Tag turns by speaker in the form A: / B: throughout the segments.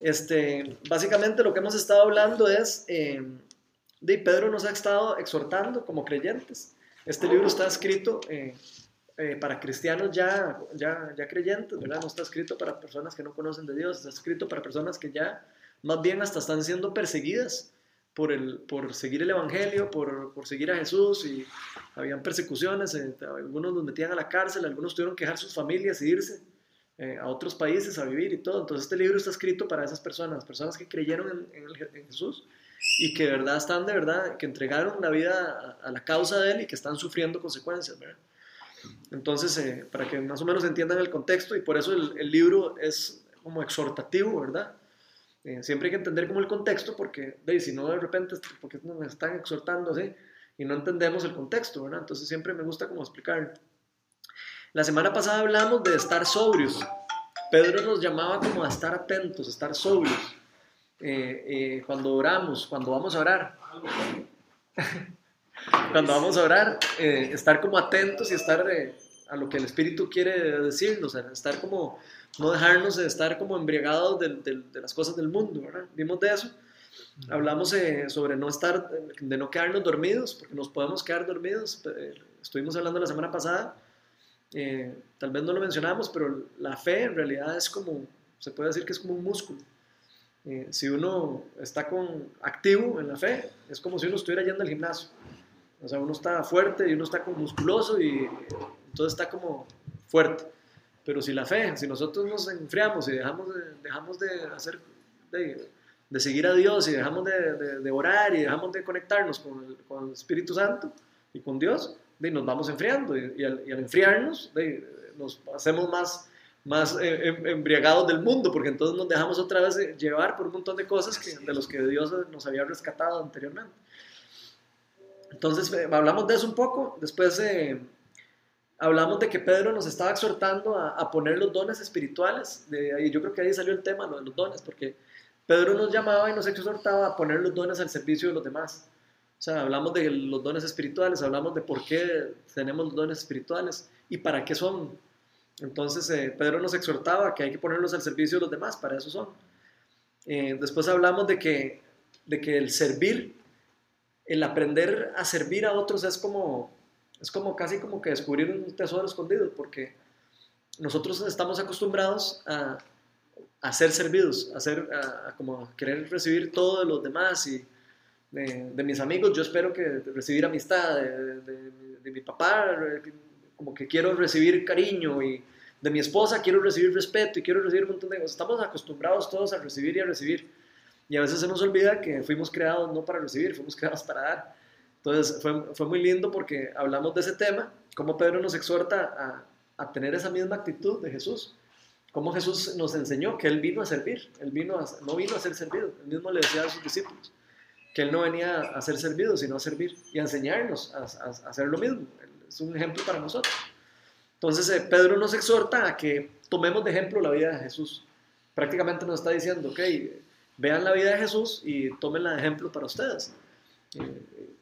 A: Este, básicamente lo que hemos estado hablando es, eh, de Pedro nos ha estado exhortando como creyentes. Este libro está escrito eh, eh, para cristianos ya, ya, ya creyentes, ¿verdad? No está escrito para personas que no conocen de Dios, está escrito para personas que ya más bien hasta están siendo perseguidas por, el, por seguir el Evangelio, por, por seguir a Jesús y habían persecuciones, algunos los metían a la cárcel, algunos tuvieron que dejar sus familias e irse eh, a otros países a vivir y todo. Entonces este libro está escrito para esas personas, personas que creyeron en, Jesús y que de verdad están de verdad, que entregaron la vida a, la causa de Él y que están sufriendo consecuencias, ¿verdad? Entonces, eh, para que más o menos entiendan el contexto, y por eso el, el libro es como exhortativo, ¿verdad? Eh, siempre hay que entender como el contexto, porque de, si no de repente, porque nos están exhortando así, y no entendemos el contexto, ¿verdad? Entonces siempre me gusta como explicar. La semana pasada hablamos de estar sobrios. Pedro nos llamaba como a estar atentos, estar sobrios. Eh, eh, cuando oramos, cuando vamos a orar. cuando vamos a orar, eh, estar como atentos y estar a lo que el Espíritu quiere decirnos, estar como, no dejarnos de estar como embriagados de, de, las cosas del mundo, ¿verdad? Vimos de eso. Hablamos sobre no estar, de no quedarnos dormidos, porque nos podemos quedar dormidos. Estuvimos hablando la semana pasada eh, tal vez no lo mencionamos, pero la fe en realidad es como, se puede decir que es como un músculo. Eh, si uno está con, activo en la fe, es como si uno estuviera yendo al gimnasio. O sea, uno está fuerte y uno está como musculoso y entonces está como fuerte. Pero si la fe, si nosotros nos enfriamos y dejamos de, dejamos de hacer, de, de seguir a Dios y dejamos de, de, orar y dejamos de conectarnos con el, con el Espíritu Santo y con Dios, de, nos vamos enfriando y, al, enfriarnos nos hacemos más, más eh, em, embriagados del mundo porque entonces nos dejamos otra vez llevar por un montón de cosas que, de los que Dios nos había rescatado anteriormente. Entonces eh, hablamos de eso un poco, después eh, hablamos de que Pedro nos estaba exhortando a, poner los dones espirituales, de, y yo creo que ahí salió el tema, lo de los dones, porque Pedro nos llamaba y nos exhortaba a poner los dones al servicio de los demás. O sea, hablamos de los dones espirituales, hablamos de por qué tenemos los dones espirituales y para qué son. Entonces, eh, Pedro nos exhortaba que hay que ponerlos al servicio de los demás, para eso son. Eh, después hablamos de que, de que el servir, el aprender a servir a otros es como, es como casi como que descubrir un tesoro escondido, porque nosotros estamos acostumbrados a, a ser servidos, a, ser, a, como querer recibir todo de los demás y de, mis amigos, yo espero que recibir amistad, de, mi papá, como que quiero recibir cariño y de mi esposa quiero recibir respeto y quiero recibir un montón de cosas. Estamos acostumbrados todos a recibir y a recibir. Y a veces se nos olvida que fuimos creados no para recibir, fuimos creados para dar. Entonces fue, fue muy lindo porque hablamos de ese tema, cómo Pedro nos exhorta a, a, tener esa misma actitud de Jesús. Cómo Jesús nos enseñó que Él vino a servir, Él vino no vino a ser servido, Él mismo le decía a sus discípulos que Él no venía a ser servido, sino a servir y a enseñarnos a, hacer lo mismo. Es un ejemplo para nosotros. Entonces, eh, Pedro nos exhorta a que tomemos de ejemplo la vida de Jesús. Prácticamente nos está diciendo, ok, vean la vida de Jesús y tómenla de ejemplo para ustedes. Eh,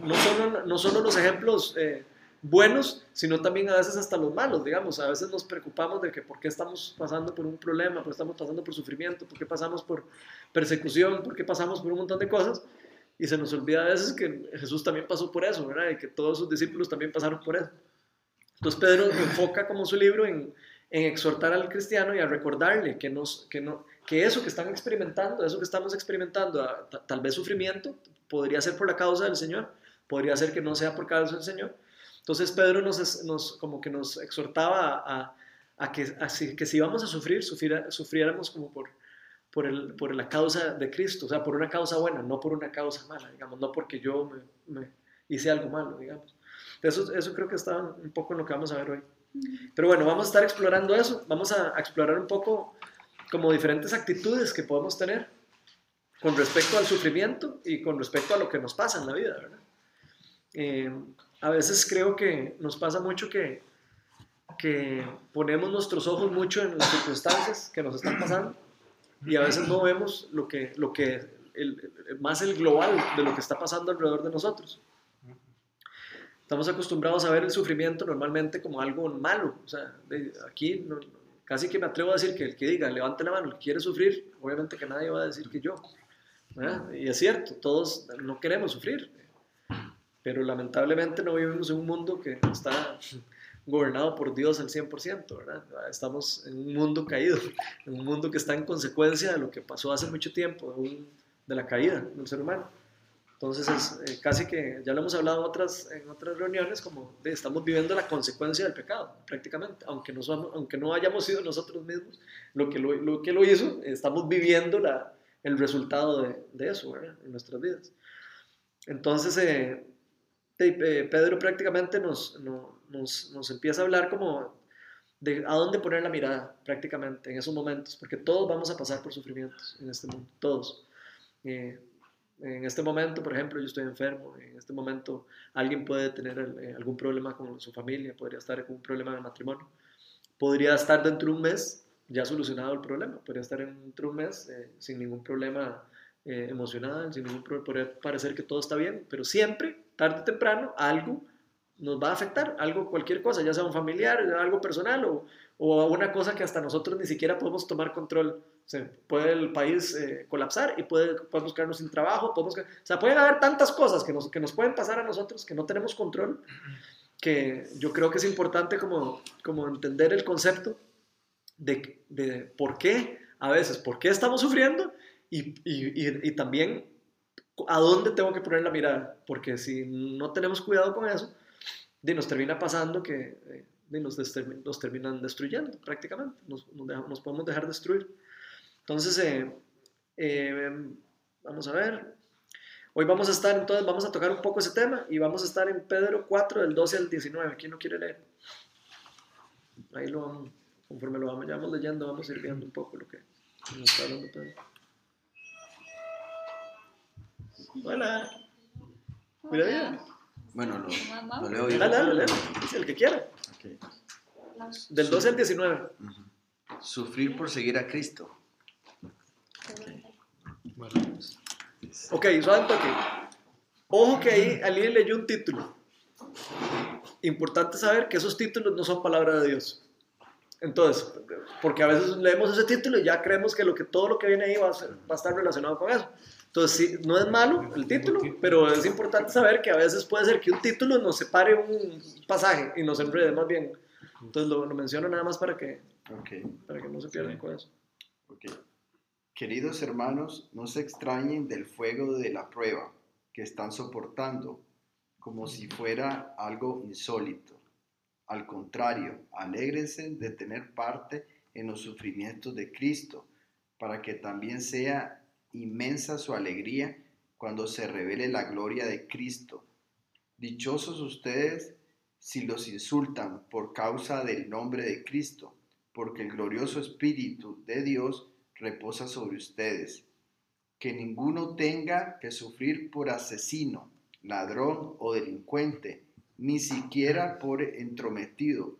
A: no, solo, no los ejemplos eh, buenos, sino también a veces hasta los malos, digamos. A veces nos preocupamos de que por qué estamos pasando por un problema, por qué estamos pasando por sufrimiento, por qué pasamos por persecución, por qué pasamos por un montón de cosas. Y se nos olvida a veces que Jesús también pasó por eso, ¿verdad? Y que todos sus discípulos también pasaron por eso. Entonces Pedro enfoca como su libro en, exhortar al cristiano y a recordarle que, eso que están experimentando, eso que estamos experimentando, tal vez sufrimiento, podría ser por la causa del Señor, podría ser que no sea por causa del Señor, entonces Pedro nos, nos como que nos exhortaba a, a que, que si íbamos a sufrir, sufriéramos como por, por, el, por la causa de Cristo, o sea, por una causa buena, no por una causa mala, digamos, no porque yo me, hice algo malo, digamos. Eso, eso creo que está un poco en lo que vamos a ver hoy. Pero bueno, vamos a estar explorando eso, vamos a, explorar un poco como diferentes actitudes que podemos tener con respecto al sufrimiento y con respecto a lo que nos pasa en la vida, ¿verdad? Eh, a veces creo que nos pasa mucho que, que ponemos nuestros ojos mucho en las circunstancias que nos están pasando y a veces no vemos lo que, lo que el, más el global de lo que está pasando alrededor de nosotros. Estamos acostumbrados a ver el sufrimiento normalmente como algo malo. O sea, aquí casi que me atrevo a decir que el que diga, levante la mano, el que quiere sufrir, obviamente que nadie va a decir que yo. Y es cierto, todos no queremos sufrir, pero lamentablemente no vivimos en un mundo que está gobernado por Dios al 100%, ¿verdad? Estamos en un mundo caído, en un mundo que está en consecuencia de lo que pasó hace mucho tiempo, de, la caída del ser humano. Entonces, es, eh, casi que ya lo hemos hablado en otras, en otras reuniones, como de, estamos viviendo la consecuencia del pecado, prácticamente, aunque no, aunque no hayamos sido nosotros mismos lo que lo, lo que lo hizo, estamos viviendo la, el resultado de, de eso ¿verdad? en nuestras vidas. Entonces, eh, Pedro prácticamente nos, nos, nos, empieza a hablar como de a dónde poner la mirada prácticamente en esos momentos, porque todos vamos a pasar por sufrimientos en este mundo, todos. Eh, en este momento, por ejemplo, yo estoy enfermo, en este momento alguien puede tener eh, algún problema con su familia, podría estar con un problema de matrimonio, podría estar dentro de un mes ya solucionado el problema, podría estar dentro de un mes sin ningún problema emocional, sin ningún problema, podría parecer que todo está bien, pero siempre tarde o temprano algo nos va a afectar, algo, cualquier cosa, ya sea un familiar, algo personal o, o una cosa que hasta nosotros ni siquiera podemos tomar control. O puede el país eh, colapsar y puede, podemos quedarnos sin trabajo, podemos, o sea, pueden haber tantas cosas que nos, que nos pueden pasar a nosotros que no tenemos control, que yo creo que es importante como, como entender el concepto de, de por qué, a veces, por qué estamos sufriendo y, y, y también a dónde tengo que poner la mirada, porque si no tenemos cuidado con eso, nos termina pasando que eh, nos, terminan destruyendo prácticamente, nos, nos, podemos dejar destruir. Entonces, eh, eh, vamos a ver, hoy vamos a estar, entonces vamos a tocar un poco ese tema y vamos a estar en Pedro 4 del 12 al 19, ¿quién no quiere leer? Ahí lo vamos, conforme lo vamos, ya vamos leyendo, vamos a ir viendo un poco lo que nos está hablando Pedro. Hola. Mira bien.
B: Bueno, lo, leo
A: yo. Dale, dale, leo. el que quiera. Del 12 al 19.
B: Sufrir por seguir a Cristo.
A: Ok, suave toque. Ojo que ahí alguien leyó un título. Importante saber que esos títulos no son palabra de Dios. Entonces, porque a veces leemos ese título y ya creemos que, lo que todo lo que viene ahí va a estar relacionado con eso. Entonces, sí, no es malo el título, pero es importante saber que a veces puede ser que un título nos separe un pasaje y nos enrede más bien. Entonces, lo, menciono nada más para que, para que no se pierdan con eso.
B: Queridos hermanos, no se extrañen del fuego de la prueba que están soportando, como si fuera algo insólito. Al contrario, alégrense de tener parte en los sufrimientos de Cristo, para que también sea inmensa su alegría cuando se revele la gloria de Cristo. Dichosos ustedes si los insultan por causa del nombre de Cristo, porque el glorioso Espíritu de Dios reposa sobre ustedes. Que ninguno tenga que sufrir por asesino, ladrón o delincuente, ni siquiera por entrometido.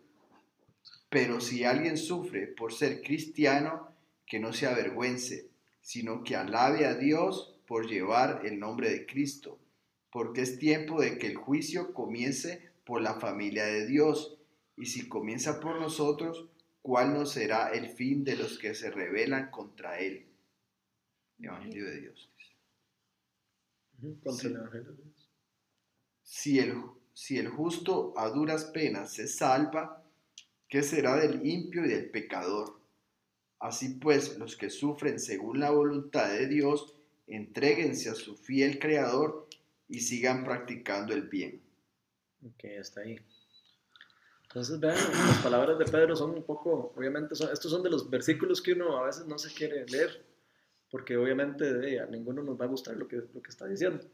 B: Pero si alguien sufre por ser cristiano, que no se avergüence, sino que alabe a Dios por llevar el nombre de Cristo, porque es tiempo de que el juicio comience por la familia de Dios, y si comienza por nosotros, ¿cuál no será el fin de los que se rebelan contra Él? Evangelio de Dios.
A: Contra el Evangelio de Dios.
B: Si el, si el justo a duras penas se salva, ¿qué será del impio y del pecador? Así pues, los que sufren según la voluntad de Dios, entréguense a su fiel Creador y sigan practicando el bien.
A: Ok, está ahí. Entonces, vean, las palabras de Pedro son un poco, obviamente, estos son de los versículos que uno a veces no se quiere leer, porque obviamente a ninguno nos va a gustar lo que, lo que está diciendo.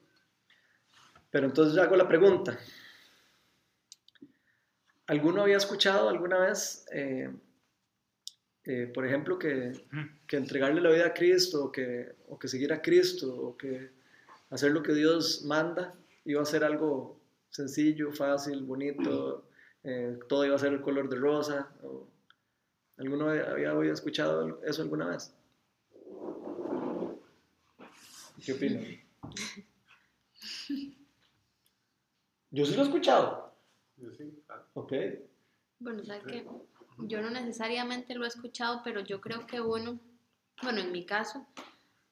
A: Pero entonces yo hago la pregunta. ¿Alguno había escuchado alguna vez eh, eh, por ejemplo, que, que, entregarle la vida a Cristo, o que, o que seguir a Cristo, o que hacer lo que Dios manda, iba a ser algo sencillo, fácil, bonito, eh, todo iba a ser el color de rosa. ¿Alguno había, escuchado eso alguna vez? ¿Qué opinan? Yo sí lo he escuchado. Ok.
C: Bueno, ¿sabes qué?
D: yo no necesariamente lo he escuchado, pero yo creo que uno, bueno, en mi caso,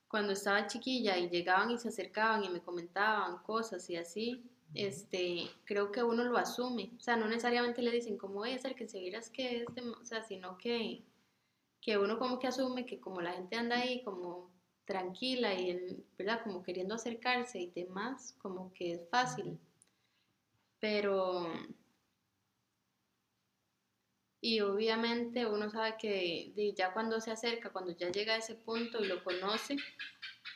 D: cuando estaba chiquilla y llegaban y se acercaban y me comentaban cosas y así, este, creo que uno lo asume. O sea, no necesariamente le dicen cómo es el que se vieras que es, o sea, sino que, que uno como que asume que como la gente anda ahí como tranquila y, ¿verdad? Como queriendo acercarse y demás, como que es fácil. Pero y obviamente uno sabe que ya cuando se acerca, cuando ya llega a ese punto y lo conoce,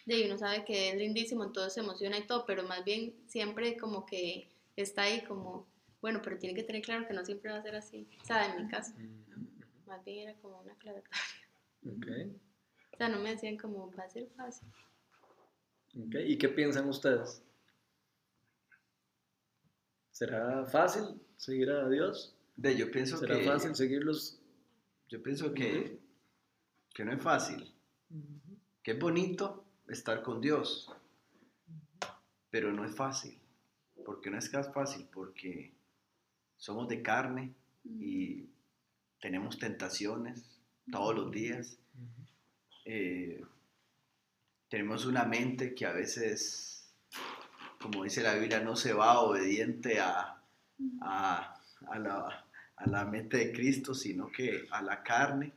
D: de uno sabe que es lindísimo, entonces se emociona y todo, pero más bien siempre como que está ahí como, bueno, pero tiene que tener claro que no siempre va a ser así, o sea, en mi caso, más bien era como una aclaratoria. Okay. O sea, no me decían como, va a ser fácil.
A: Okay. ¿Y qué piensan ustedes? ¿Será fácil seguir a Dios?
B: De, yo pienso
A: ¿Será
B: que...
A: fácil seguirlos?
B: Yo pienso que, que no es fácil. Que es bonito estar con Dios, pero no es fácil. porque no es fácil? Porque somos de carne y tenemos tentaciones todos los días. Eh, tenemos una mente que a veces, como dice la Biblia, no se va obediente a, a, a la, a la mente de Cristo, sino que a la carne.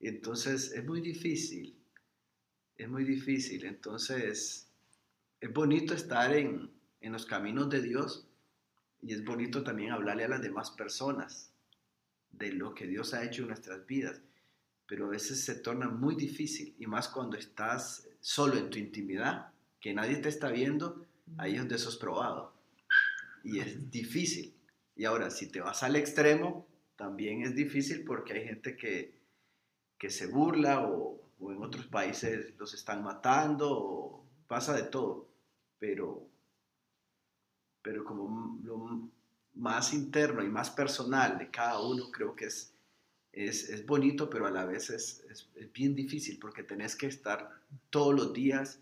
B: Entonces es muy difícil, es muy difícil. Entonces es bonito estar en, en los caminos de Dios y es bonito también hablarle a las demás personas de lo que Dios ha hecho en nuestras vidas. Pero a veces se torna muy difícil y más cuando estás solo en tu intimidad, que nadie te está viendo, ahí es donde eso es probado. Y es difícil. Y ahora, si te vas al extremo, también es difícil porque hay gente que, que se burla o, o, en otros países los están matando o pasa de todo. Pero, pero como lo más interno y más personal de cada uno creo que es, es, es bonito, pero a la vez es, es, es bien difícil porque tenés que estar todos los días,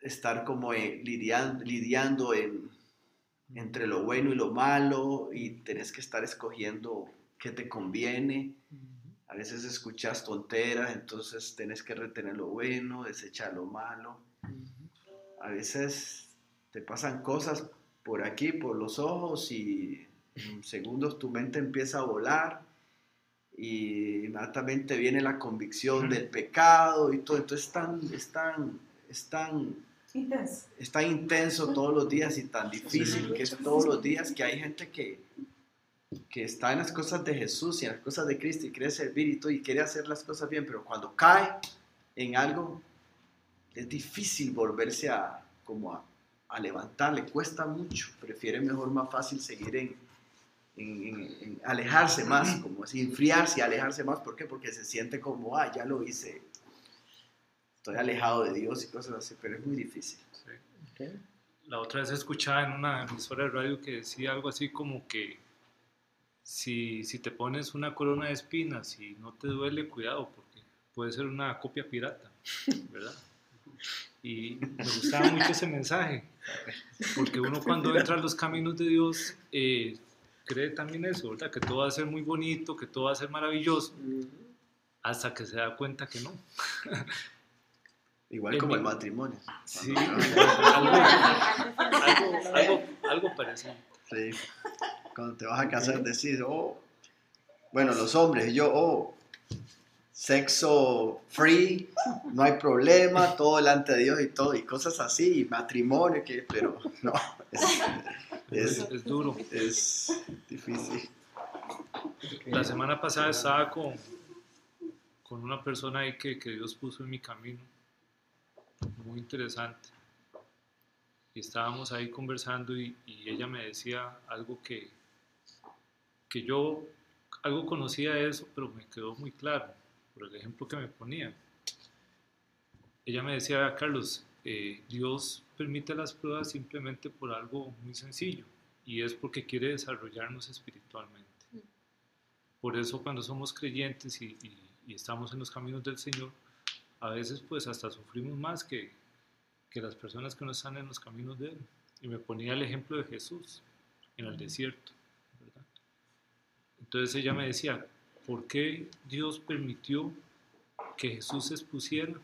B: estar como eh, lidiando, lidiando en entre lo bueno y lo malo y tenés que estar escogiendo qué te conviene. A veces escuchas tonteras, entonces tenés que retener lo bueno, desechar lo malo. A veces te pasan cosas por aquí, por los ojos y en segundos tu mente empieza a volar y inmediatamente viene la convicción del pecado y todo. Entonces es tan, es tan, es tan Intenso. Es tan intenso todos los días y tan difícil que es todos los días que hay gente que, que está en las cosas de Jesús y en las cosas de Cristo y quiere servir y todo y quiere hacer las cosas bien, pero cuando cae en algo es difícil volverse a como a, a levantar, le cuesta mucho, prefiere mejor más fácil seguir en, en, en, alejarse más, como así, enfriarse y alejarse más, ¿por qué? Porque se siente como, ah, ya lo hice, estoy alejado de Dios y cosas así, pero es muy difícil.
C: La otra vez escuchaba en una emisora de radio que decía algo así como que si, si te pones una corona de espinas y no te duele, cuidado, porque puede ser una copia pirata, ¿verdad? Y me gustaba mucho ese mensaje, porque uno cuando entra a los caminos de Dios eh, cree también eso, ¿verdad? Que todo va a ser muy bonito, que todo va a ser maravilloso, hasta que se da cuenta que no.
B: Igual como el matrimonio.
C: Sí, algo, algo, algo, parecido.
B: Sí. Cuando te vas a casar decís, oh, bueno, los hombres, yo, oh, sexo free, no hay problema, todo delante de Dios y todo, y cosas así, matrimonio, que, pero no,
C: es, es, duro.
B: Es difícil.
C: La semana pasada estaba con, con una persona ahí que, que Dios puso en mi camino muy interesante. Y estábamos ahí conversando y, ella me decía algo que, que yo, algo conocía de eso, pero me quedó muy claro por el ejemplo que me ponía. Ella me decía, Carlos, eh, Dios permite las pruebas simplemente por algo muy sencillo y es porque quiere desarrollarnos espiritualmente. Por eso cuando somos creyentes y, y estamos en los caminos del Señor, a veces pues hasta sufrimos más que, que las personas que no están en los caminos de Él. Y me ponía el ejemplo de Jesús en el desierto. Entonces ella me decía, ¿por qué Dios permitió que Jesús se expusiera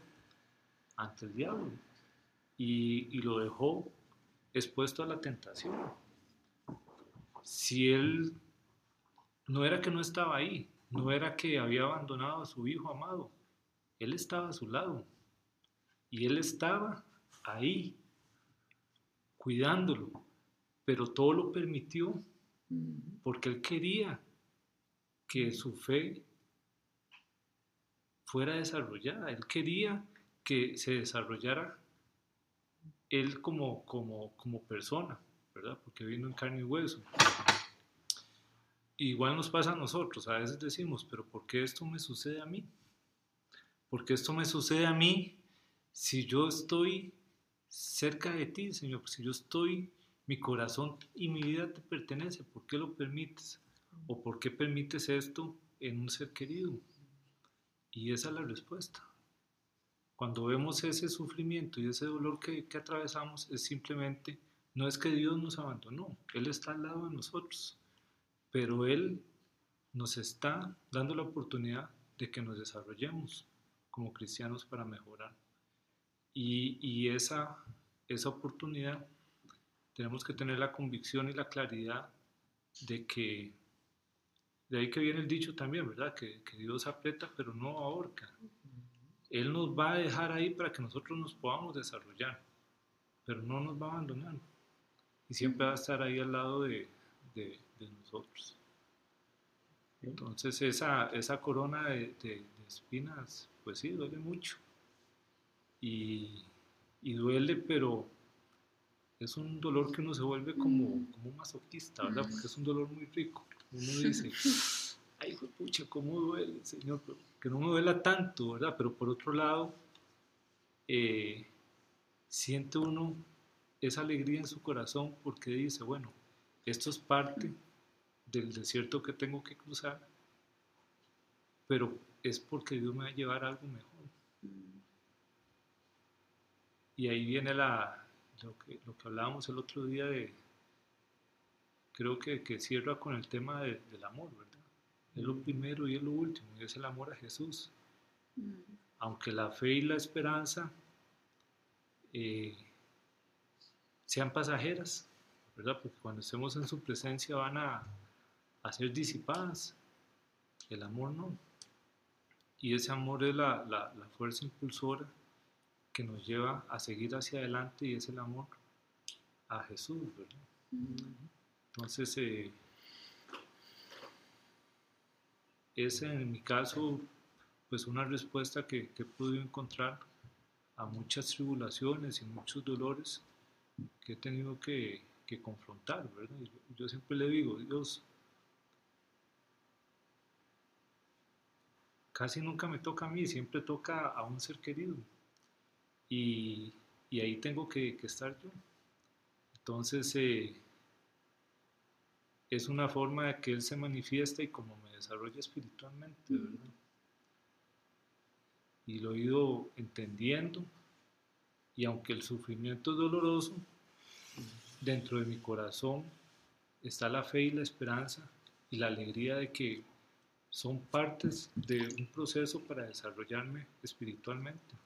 C: ante el diablo y, y lo dejó expuesto a la tentación? Si él no era que no estaba ahí, no era que había abandonado a su hijo amado, él estaba a su lado y él estaba ahí cuidándolo, pero todo lo permitió porque él quería que su fe fuera desarrollada, él quería que se desarrollara él como, como, como persona, ¿verdad? Porque vino en carne y hueso. Igual nos pasa a nosotros, a veces decimos, pero ¿por qué esto me sucede a mí? ¿Por qué esto me sucede a mí si yo estoy cerca de ti, Señor? Si yo estoy, mi corazón y mi vida te pertenece, ¿por qué lo permites? ¿O por qué permites esto en un ser querido? Y esa es la respuesta. Cuando vemos ese sufrimiento y ese dolor que atravesamos, es simplemente, no es que Dios nos abandonó, Él está al lado de nosotros, pero Él nos está dando la oportunidad de que nos desarrollemos como cristianos para mejorar. Y, y esa, esa oportunidad tenemos que tener la convicción y la claridad de que, de ahí que viene el dicho también, ¿verdad? Que, que Dios aprieta pero no ahorca. Él nos va a dejar ahí para que nosotros nos podamos desarrollar, pero no nos va a abandonar. Y siempre va a estar ahí al lado de, de, de nosotros. Entonces esa, esa corona de, de, de espinas, pues sí, duele mucho. Y, y, duele, pero es un dolor que uno se vuelve como, como un masoquista, ¿verdad? Porque es un dolor muy rico. Uno dice, ay, pucha, cómo duele, Señor, pero que no me duela tanto, ¿verdad? Pero por otro lado, eh, siente uno esa alegría en su corazón porque dice, bueno, esto es parte del desierto que tengo que cruzar, pero es porque Dios me va a llevar a algo mejor. Y ahí viene la, lo, que, lo que hablábamos el otro día de, creo que, que cierra con el tema de, del amor, ¿verdad? Es lo primero y es lo último, y es el amor a Jesús. Aunque la fe y la esperanza eh, sean pasajeras, ¿verdad? Porque cuando estemos en su presencia van a, a ser disipadas. El amor no. Y ese amor es la, la, fuerza impulsora que nos lleva a seguir hacia adelante y es el amor a Jesús. Entonces, eh, es en mi caso pues una respuesta que, que he podido encontrar a muchas tribulaciones y muchos dolores que he tenido que, que confrontar, yo, siempre le digo, Dios, casi nunca me toca a mí, siempre toca a un ser querido. Y, y ahí tengo que, que, estar yo. Entonces, eh, es una forma de que Él se manifiesta y como me desarrolla espiritualmente, ¿verdad? Y lo he ido entendiendo. Y aunque el sufrimiento es doloroso, dentro de mi corazón está la fe y la esperanza y la alegría de que son partes de un proceso para desarrollarme espiritualmente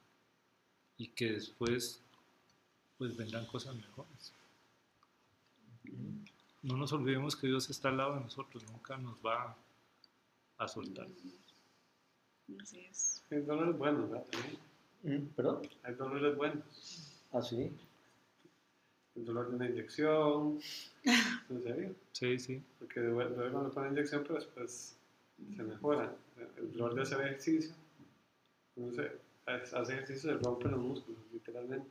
C: y que después pues vendrán cosas mejores. No nos olvidemos que Dios está al lado de nosotros, nunca nos va a soltar.
D: Así es.
E: Hay dolores buenos, ¿verdad? También.
A: ¿Perdón?
E: Hay dolores buenos.
A: Ah, sí.
E: El dolor de una inyección. ¿En serio?
C: Sí, sí.
E: Porque duele cuando ponen inyección, pero después se mejora. El dolor de hacer ejercicio. Uno se hace ejercicio, se rompen los músculos, literalmente.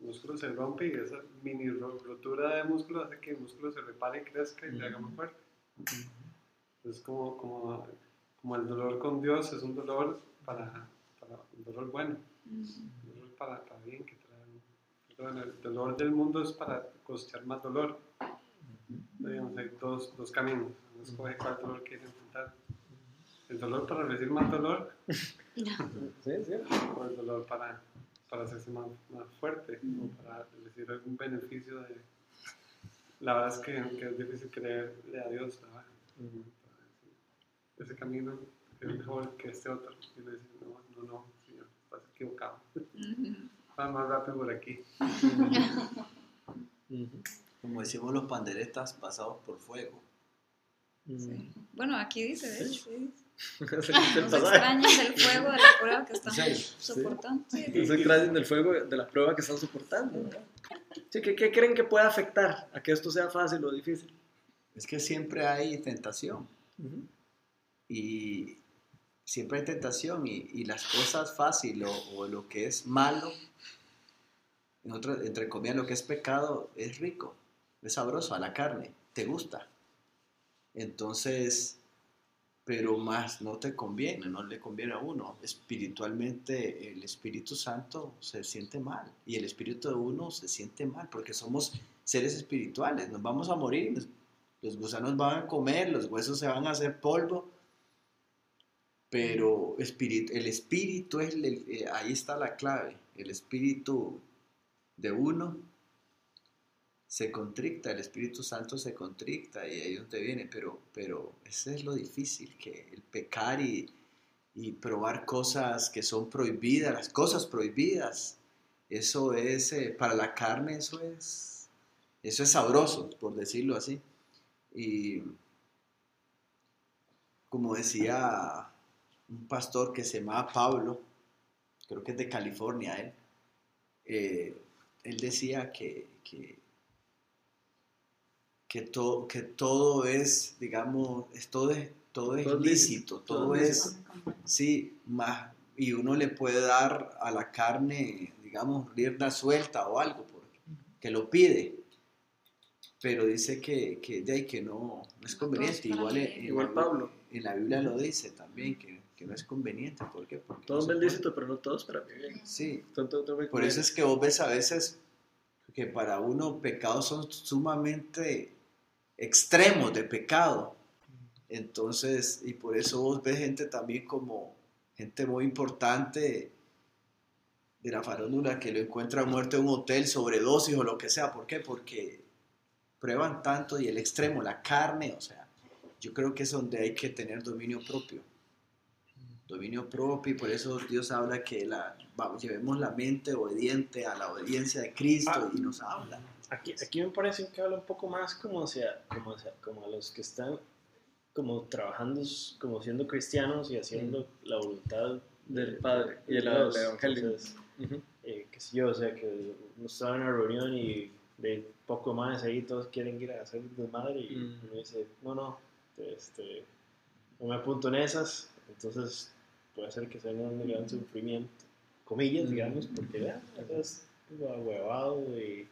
E: El músculo se rompe y esa mini rotura de músculo hace que el músculo se repare y crezca y se haga más fuerte. Es como, como, como el dolor con Dios es un dolor para, para un dolor bueno, un dolor para, para bien, que trae, perdón, el dolor del mundo es para cosechar más dolor. Digamos, hay dos, dos caminos, uno escoge cuál dolor quiere enfrentar. El dolor para recibir más dolor,
A: Sí, sí.
E: o el dolor para, para hacerse más, más fuerte, o para recibir algún beneficio de... La verdad es que, que es difícil creerle a Dios, ¿verdad? ese camino es mejor que este otro. Y uno dice, no, no, no, señor, estás equivocado.
F: Ujú.
E: Va más rápido por aquí.
B: Como decimos los panderetas pasados por fuego.
F: Sí. Bueno, aquí dice, de hecho, sí. No se
A: pasaje.
F: extrañen del fuego de la prueba que estamos
B: Sí,
F: soportando. Sí,
A: No del fuego de la prueba que están soportando. ¿verdad? Sí, ¿qué, qué creen que puede afectar a que esto sea fácil o difícil?
B: Es que siempre hay tentación.
A: Ujú.
B: y siempre hay tentación y, y las cosas fáciles o, o lo que es malo, en otro- entre comillas lo que es pecado, es rico, es sabroso a la carne, te gusta. Entonces, pero más no te conviene, no le conviene a uno. Espiritualmente el Espíritu Santo se siente mal y el Espíritu de uno se siente mal porque somos seres espirituales, nos vamos a morir, los gusanos van a comer, los huesos se van a hacer polvo, pero espíritu, el espíritu es, eh, ahí está la clave, el espíritu de uno se contricta, el Espíritu Santo se contricta y ahí es donde viene, pero, pero ese es lo difícil, que el pecar y, y probar cosas que son prohibidas, las cosas prohibidas, eso es, eh, para la carne eso es, eso es sabroso, por decirlo así. Y como decía un pastor que se llamaba Pablo, creo que es de California él, eh, él decía que, que, que, to- que todo es, digamos, es todo es, todo es
A: Todo
B: lícito, todo
A: todo es
B: sí, más, y uno le puede dar a la carne, digamos, rienda suelta o algo, porque, que lo pide, pero dice que, que, de ahí que no, no es conveniente, igual, en,
A: Igual Pablo.
B: en la Biblia lo dice también, que, que no es conveniente, ¿por qué? Porque
A: Todos
B: no
A: lícito, pero no todos para bien.
B: Sí, por eso es que vos ves a veces que para uno pecados son sumamente extremos de pecado. Entonces, y por eso vos ves gente también como gente muy importante de la farándula que lo encuentra muerto en un hotel, sobredosis o lo que sea. ¿Por qué? Porque prueban tanto y el extremo, la carne, o sea, yo creo que es donde hay que tener dominio propio. Dominio propio y por eso Dios habla que la, vamos, llevemos la mente obediente a la obediencia de Cristo
G: Ah.
B: y nos habla.
G: Aquí, aquí me parece que habla un poco más como, sea, como, sea- como a los que están como trabajando, como siendo cristianos y haciendo la voluntad
A: Del
G: de-
A: Padre y
G: de
A: el Evangelio.
G: Entonces,
A: Ujú.
G: eh, qué sé yo, o sea, que uno estaba en una reunión y de poco más ahí todos quieren ir a hacer desmadre y
A: Mm.
G: uno dice, no, no, este, no me apunto en esas, entonces puede ser que sea un gran sufrimiento, comillas, digamos, porque ya, es huevado y,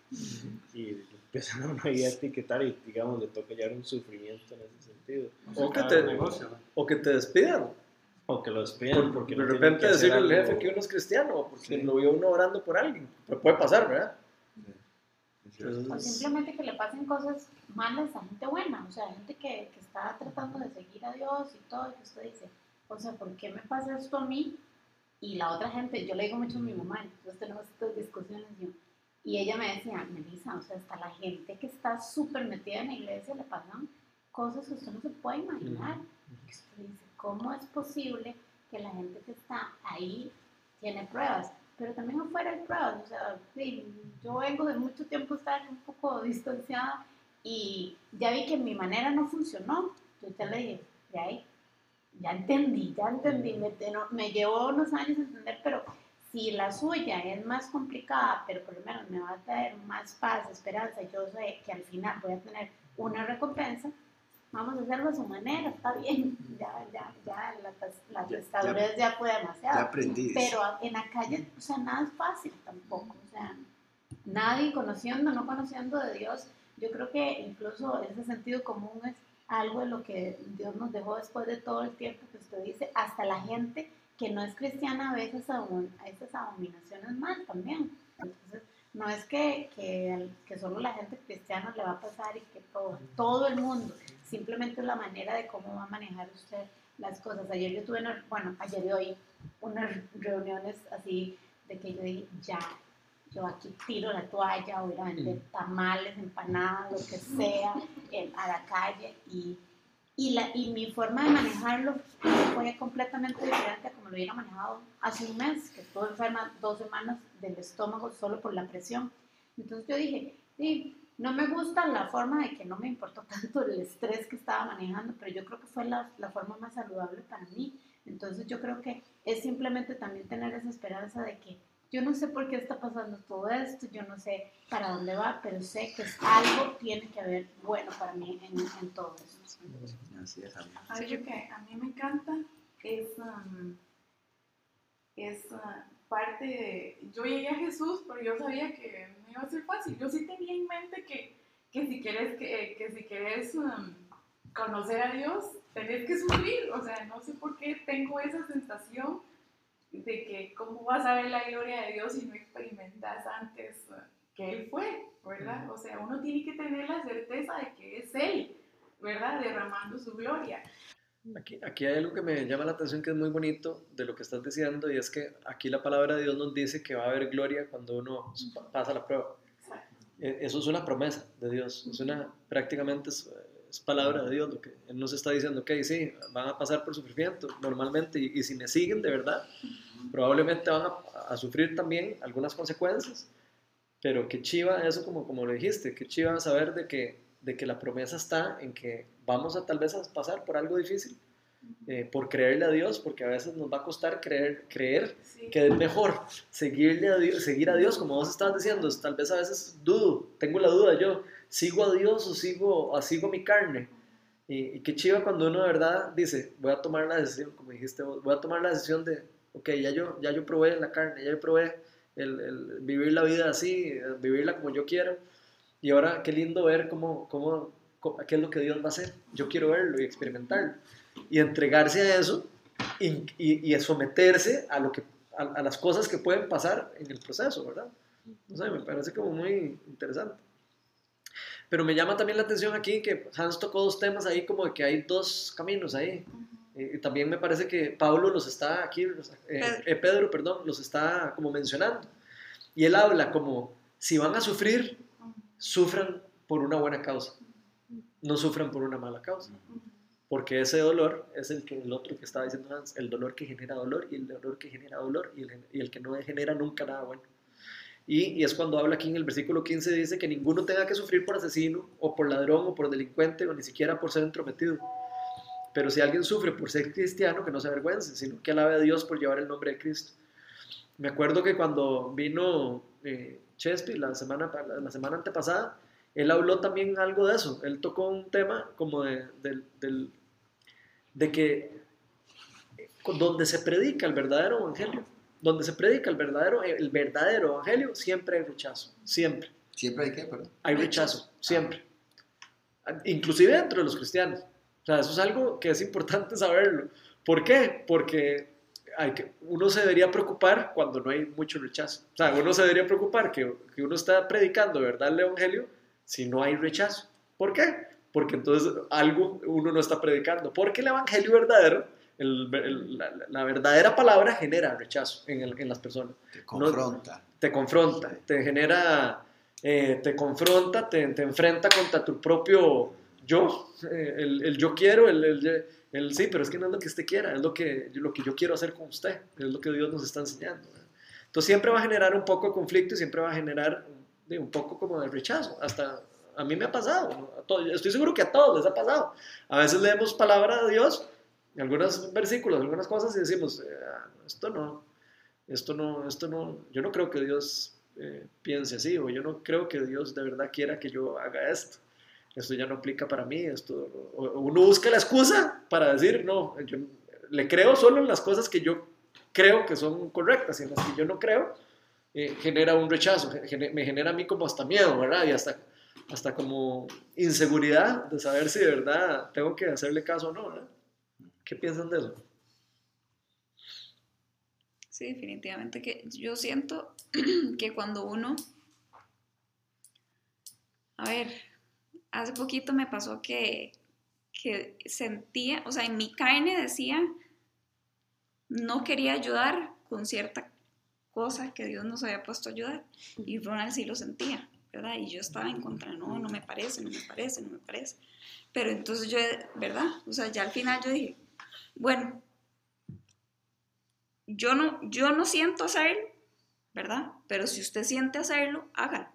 G: y empiezan a uno ahí a etiquetar y digamos le toca ya un sufrimiento en ese sentido.
A: O que te-
E: negocio, ¿no?
A: O que te despidan.
G: O que lo despiden
A: Por-
G: porque
A: de
G: no
A: repente decirle al jefe que uno es cristiano o porque
B: Sí.
A: lo vio uno orando por alguien. Pero puede pasar, ¿verdad?
H: O
A: Entonces,
H: simplemente que le pasen cosas malas a gente buena, o sea, gente que, que está tratando de seguir a Dios y todo, y que usted dice, o sea, ¿por qué me pasa esto a mí? Y la otra gente, yo le digo mucho a mi mamá, entonces tenemos estas discusiones, yo, y ella me decía, Melissa, o sea, hasta la gente que está súper metida en la iglesia le pasan cosas que usted no se puede imaginar. Y usted dice, ¿cómo es posible que la gente que está ahí tiene pruebas? Pero también afuera hay pruebas, o sea, sí, yo vengo de mucho tiempo estar un poco distanciada y ya vi que mi manera no funcionó. Yo ya le dije, ya, ahí, ya entendí, ya entendí, me, no- me llevó unos años entender, pero si la suya es más complicada, pero por lo menos me va a traer más paz, esperanza, yo sé que al final voy a tener una recompensa, vamos a hacerlo a su manera, está bien, ya, ya, ya, la, la
B: Ya-
H: ya, fue demasiado.
B: Ya aprendí.
H: Pero en la calle, o sea, nada es fácil tampoco. O sea, nadie conociendo, no conociendo de Dios, yo creo que incluso ese sentido común es algo de lo que Dios nos dejó después de todo el tiempo que usted dice, hasta la gente que no es cristiana a veces a, a esas abominaciones mal también. Entonces, no es que, que, que solo la gente cristiana le va a pasar y que todo, todo el mundo, simplemente es la manera de cómo va a manejar usted las cosas. Ayer yo tuve, bueno, ayer y hoy, unas reuniones así de que yo dije, ya, yo aquí tiro la toalla, voy a ir a vender tamales, empanadas, lo que sea, en- a la calle y y, la, y mi forma de manejarlo fue completamente diferente a como lo hubiera manejado hace un mes, que estuve enferma dos semanas del estómago solo por la presión. Entonces yo dije, sí, no me gusta la forma de que no me importó tanto el estrés que estaba manejando, pero yo creo que fue la, la forma más saludable para mí. Entonces yo creo que es simplemente también tener esa esperanza de que yo no sé por qué está pasando todo esto, yo no sé para dónde va, pero sé que algo tiene que haber bueno para mí en, en todo eso.
B: Así es, amén.
I: Algo que a mí me encanta es, um, es uh, parte de... Yo llegué a Jesús, pero yo sabía que no iba a ser fácil. Yo sí tenía en mente que, que si quieres, que, que si quieres um, conocer a Dios, tenés que sufrir. O sea, no sé por qué tengo esa sensación de que cómo vas a ver la gloria de Dios si no experimentas antes que Él fue, ¿verdad? O sea, uno tiene que tener la certeza de que es Él, ¿verdad? Derramando su gloria.
A: Aquí, aquí hay algo que me llama la atención que es muy bonito de lo que estás diciendo y es que aquí la palabra de Dios nos dice que va a haber gloria cuando uno pasa la prueba.
I: Exacto.
A: Eh, Eso es una promesa de Dios, es una, prácticamente es, es palabra de Dios lo que Él nos está diciendo, ok, sí, van a pasar por sufrimiento normalmente y, y si me siguen de verdad, probablemente van a, a sufrir también algunas consecuencias, pero qué chiva eso como, como lo dijiste, qué chiva saber de que, de que la promesa está en que vamos a tal vez a pasar por algo difícil, eh, por creerle a Dios, porque a veces nos va a costar creer, creer
I: Sí.
A: que es mejor seguirle a Dios, seguir a Dios, como vos estabas diciendo, tal vez a veces dudo, tengo la duda yo, sigo a Dios o sigo, o sigo mi carne. Y, y qué chiva cuando uno de verdad dice, voy a tomar la decisión, como dijiste vos, voy a tomar la decisión de, ok, ya yo, ya yo probé la carne, ya yo probé el, el vivir la vida así, vivirla como yo quiero. Y ahora qué lindo ver cómo, cómo, cómo- qué es lo que Dios va a hacer. Yo quiero verlo y experimentarlo. Y entregarse a eso y, y, y someterse a, lo que, a, a las cosas que pueden pasar en el proceso, ¿verdad? No sé, me parece como muy interesante. Pero me llama también la atención aquí que Hans tocó dos temas ahí, como de que hay dos caminos ahí. Eh, Y también me parece que Pablo los está aquí, los- eh,
F: Pedro.
A: eh, Pedro, perdón, los está como mencionando. Y él habla como, si van a sufrir, sufran por una buena causa, no sufran por una mala causa. Porque ese dolor es el, que, el otro que estaba diciendo Hans, el dolor que genera dolor y el dolor que genera dolor y el, y el que no genera nunca nada bueno. Y, es cuando habla aquí en el versículo 15, dice que ninguno tenga que sufrir por asesino o por ladrón o por delincuente o ni siquiera por ser entrometido. Pero si alguien sufre por ser cristiano, que no se avergüence, sino que alabe a Dios por llevar el nombre de Cristo. Me acuerdo que cuando vino eh, Chespi la semana, la, semana antepasada, él habló también algo de eso. Él tocó un tema como de, de que eh, donde se predica el verdadero evangelio, donde se predica el verdadero, el verdadero evangelio, siempre hay rechazo, siempre.
B: Siempre hay que, perdón.
A: Hay rechazo, siempre. Inclusive dentro de los cristianos. O sea, eso es algo que es importante saberlo. ¿Por qué? Porque hay que, uno se debería preocupar cuando no hay mucho rechazo. O sea, uno se debería preocupar que, que uno está predicando, ¿verdad?, el Evangelio si no hay rechazo. ¿Por qué? Porque entonces algo uno no está predicando. Porque el Evangelio verdadero, el- el- la, la verdadera palabra genera rechazo en, el- en las personas
B: Te confronta.
A: te confronta, te genera, eh, te confronta, te, te enfrenta contra tu propio yo, eh, el, el yo quiero, el, sí, pero es que no es lo que usted quiera, es lo que, lo que yo quiero hacer con usted, es lo que Dios nos está enseñando. Entonces siempre va a generar un poco de conflicto y siempre va a generar un poco como de rechazo, hasta a mí me ha pasado, ¿no? A todos- estoy seguro que a todos les ha pasado. A veces leemos palabra de Dios, algunos versículos, algunas cosas y decimos, eh, esto no, esto no, esto no, yo no creo que Dios eh, piense así, o yo no creo que Dios de verdad quiera que yo haga esto. Esto ya no aplica para mí, esto, o- uno busca la excusa para decir, no, yo le creo solo en las cosas que yo creo que son correctas y en las que yo no creo, eh, genera un rechazo, me genera a mí como hasta miedo, ¿verdad? Y hasta, hasta como inseguridad de saber si de verdad tengo que hacerle caso o no, ¿verdad? ¿Qué piensan de eso?
F: Sí, definitivamente que yo siento que cuando uno, a ver, hace poquito me pasó que, que sentía, o sea, en mi carne decía, no quería ayudar con cierta cosa que Dios nos había puesto a ayudar y Ronald sí lo sentía, ¿verdad? Y yo estaba en contra, no, no me parece, no me parece, no me parece. Pero entonces yo, ¿verdad? O sea, ya al final yo dije, bueno, yo no, yo no siento hacerlo, ¿verdad? Pero si usted siente hacerlo, hágalo.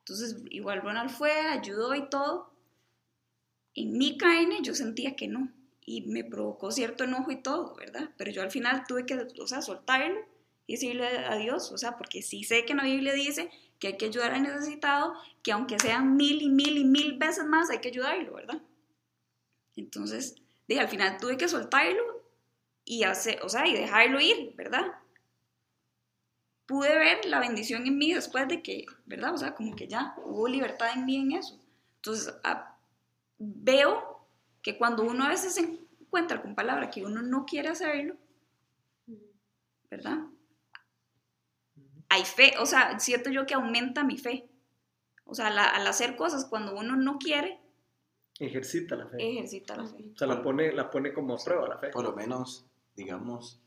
F: Entonces, igual Ronald fue, ayudó y todo. En mi carne yo sentía que no. Y me provocó cierto enojo y todo, ¿verdad? Pero yo al final tuve que, o sea, soltarlo y decirle a Dios, o sea, porque sí sé que en la Biblia dice que hay que ayudar al necesitado, que aunque sean mil y mil y mil veces más, hay que ayudarlo, ¿verdad? Entonces, dije, al final tuve que soltarlo y hacer, o sea, y dejarlo ir, ¿verdad? Pude ver la bendición en mí después de que, ¿verdad? O sea, como que ya hubo libertad en mí en eso. Entonces, veo que cuando uno a veces se encuentra con palabras que uno no quiere hacerlo, ¿verdad? Hay fe, o sea, siento yo que aumenta mi fe. O sea, al hacer cosas cuando uno no quiere,
A: Ejercita la fe.
F: ejercita la fe.
A: O sea, la pone, la pone como a prueba la fe.
B: Por lo menos, digamos,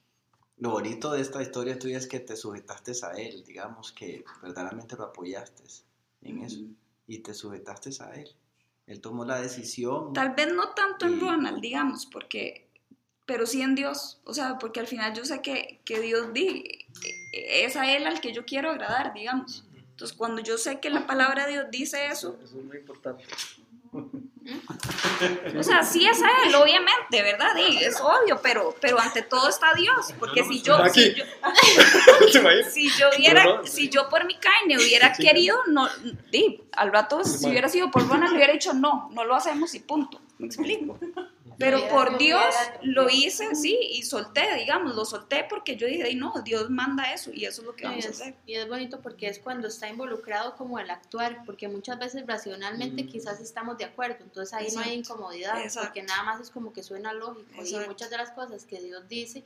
B: lo bonito de esta historia tuya es que te sujetaste a él, digamos, que verdaderamente lo apoyaste en eso y te sujetaste a él. Él tomó la decisión.
F: Tal vez no tanto en
B: Y-
F: Ronald, digamos, porque, pero sí en Dios. O sea, porque al final yo sé que, que Dios di, es a Él al que yo quiero agradar, digamos. Entonces, cuando yo sé que la palabra de Dios dice eso,
A: Eso es muy importante.
F: O sea, sí es a Él, obviamente, ¿verdad? Y es obvio, pero, pero ante todo está Dios. Porque si yo,
A: Aquí.
F: si yo, si yo si yo por mi carne hubiera querido, no, di, al rato si hubiera sido por Ronald le hubiera dicho no, no lo hacemos y punto. ¿Me explico? Pero por Dios lo hice, sí, y solté, digamos, lo solté porque yo dije, "Ay, no, Dios manda eso y eso es lo que vamos a hacer.
D: y es bonito porque es cuando está involucrado como el actuar, porque muchas veces racionalmente
A: Mm.
D: quizás estamos de acuerdo, entonces ahí no hay incomodidad,
F: Exacto.
D: porque nada más es como que suena lógico y muchas de las cosas que Dios dice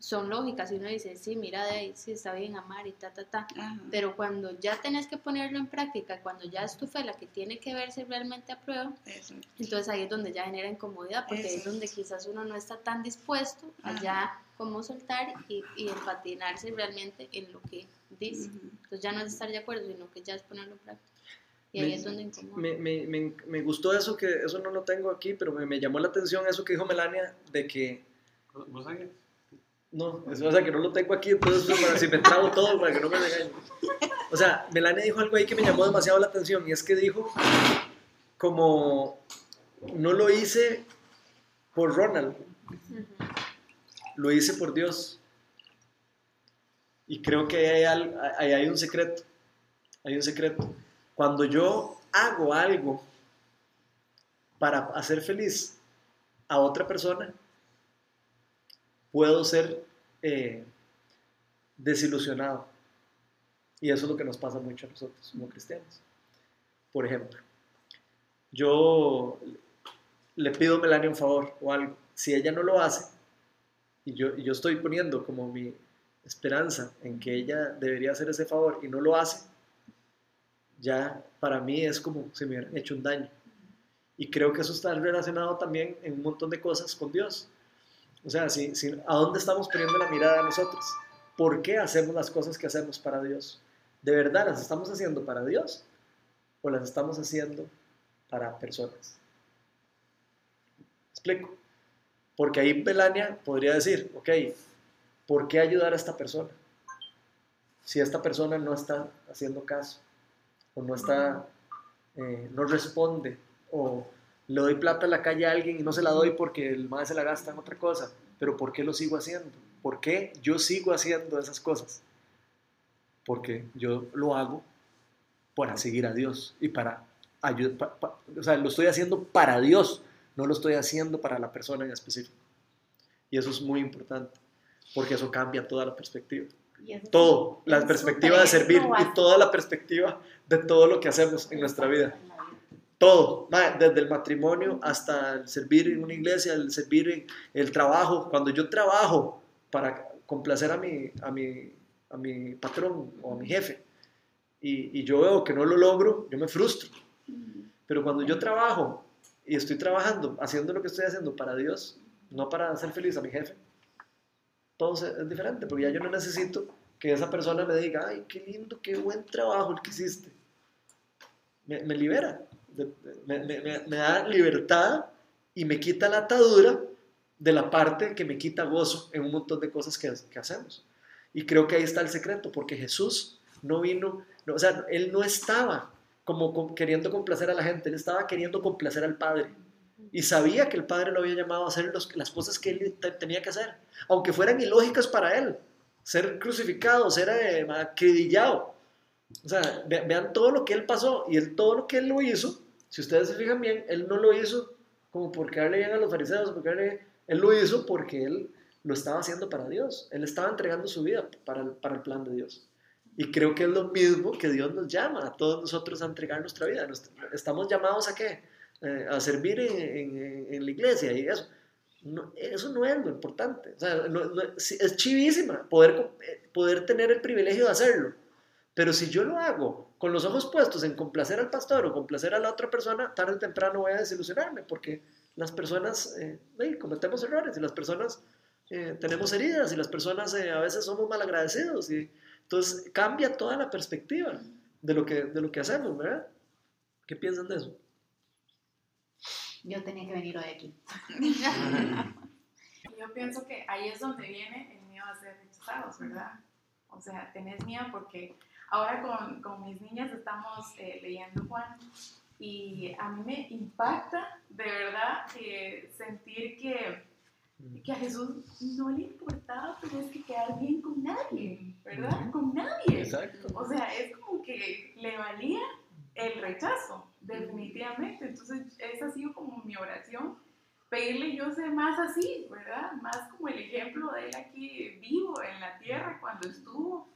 D: son lógicas y uno dice, sí, mira de ahí, sí, está bien amar y ta, ta, ta.
F: Ajá.
D: Pero cuando ya tenés que ponerlo en práctica, cuando ya es tu fe la que tiene que verse realmente a prueba,
F: Eso.
D: entonces ahí es donde ya genera incomodidad, porque ahí es donde quizás uno no está tan dispuesto a
F: Ajá.
D: ya como soltar y, y empatinarse realmente en lo que dice.
F: Ujú.
D: Entonces ya no es estar de acuerdo, sino que ya es ponerlo en práctica. Y ahí
A: Me-
D: es donde incomoda.
A: Me, me, me, me gustó eso, que eso no lo tengo aquí, pero me, me llamó la atención eso que dijo Melania, de que,
E: ¿Vos sabías?
A: No, es o sea, que no lo tengo aquí, entonces pues, para si me trago todo, para que no me regañen. O sea, Melania dijo algo ahí que me llamó demasiado la atención, y es que dijo, como, no lo hice por Ronald, lo hice por Dios. Y creo que hay, ahí hay un secreto. Hay un secreto. Cuando yo hago algo para hacer feliz a otra persona, puedo ser eh, desilusionado. Y eso es lo que nos pasa mucho a nosotros como cristianos. Por ejemplo, yo le pido a Melania un favor o algo. Si ella no lo hace, y yo, y yo estoy poniendo como mi esperanza en que ella debería hacer ese favor y no lo hace, ya para mí es como si me hubieran hecho un daño. Y creo que eso está relacionado también en un montón de cosas con Dios. O sea, si, ¿a dónde estamos poniendo la mirada nosotros? ¿Por qué hacemos las cosas que hacemos para Dios? ¿De verdad las estamos haciendo para Dios o las estamos haciendo para personas? ¿Explico? Porque ahí Melania podría decir, ok, ¿por qué ayudar a esta persona? Si esta persona no está haciendo caso, o no está, eh, no responde, o le doy plata en la calle a alguien y no se la doy porque el madre se la gasta en otra cosa, pero ¿por qué lo sigo haciendo? ¿Por qué yo sigo haciendo esas cosas? Porque yo lo hago para seguir a Dios y para ayudar, o sea, lo estoy haciendo para Dios, no lo estoy haciendo para la persona en específico. Y eso es muy importante, porque eso cambia toda la perspectiva. Todo, la perspectiva de servir y toda la perspectiva de todo lo que hacemos en nuestra vida. Todo, desde el matrimonio hasta el servir en una iglesia, el servir en el trabajo. Cuando yo trabajo para complacer a mi, a mi, a mi patrón o a mi jefe y, yo veo que no lo logro, yo me frustro. Pero cuando yo trabajo y estoy trabajando, haciendo lo que estoy haciendo para Dios, no para hacer feliz a mi jefe, todo es diferente, porque ya yo no necesito que esa persona me diga, ay, qué lindo, qué buen trabajo el que hiciste. me, libera, me, me- me- da libertad y me quita la atadura de la parte que me quita gozo en un montón de cosas que, hacemos. Y creo que ahí está el secreto, porque Jesús no vino, no, o sea, él no estaba como com- queriendo complacer a la gente, él estaba queriendo complacer al Padre. Y sabía que el Padre lo había llamado a hacer las cosas que él te- tenía que hacer, aunque fueran ilógicas para él. Ser crucificado, ser eh. O sea, ve- vean todo lo que él pasó y él, todo lo que él lo hizo, si ustedes se fijan bien, él no lo hizo como por quedarle bien a los fariseos, porque él, él lo hizo porque él lo estaba haciendo para Dios. Él estaba entregando su vida para el, para el plan de Dios. Y creo que es lo mismo que Dios nos llama a todos nosotros a entregar nuestra vida. Nos- estamos llamados a qué? Eh, a servir en, en- en la iglesia y eso. No, eso no es lo importante. O sea, no- no- es chivísima poder, eh, poder tener el privilegio de hacerlo. Pero si yo lo hago con los ojos puestos en complacer al pastor o complacer a la otra persona, tarde o temprano voy a desilusionarme porque las personas eh, hey, cometemos errores y las personas eh, tenemos heridas y las personas eh, a veces somos malagradecidos y entonces cambia toda la perspectiva de lo que, de lo que hacemos, ¿verdad? ¿Qué piensan de eso?
H: Yo tenía que venir hoy aquí.
I: Yo pienso que ahí es donde viene el miedo a ser rechazados, ¿verdad? O sea, tenés miedo porque ahora con, con mis niñas estamos eh, leyendo Juan y a mí me impacta de verdad eh, sentir que, que a Jesús no le importaba, pero es que quedar bien con nadie, ¿verdad? Con nadie.
A: Exacto.
I: O sea, es como que le valía el rechazo, definitivamente. Entonces, esa ha sido como mi oración, pedirle yo ser más así, ¿verdad? Más como el ejemplo de él aquí vivo en la tierra cuando estuvo.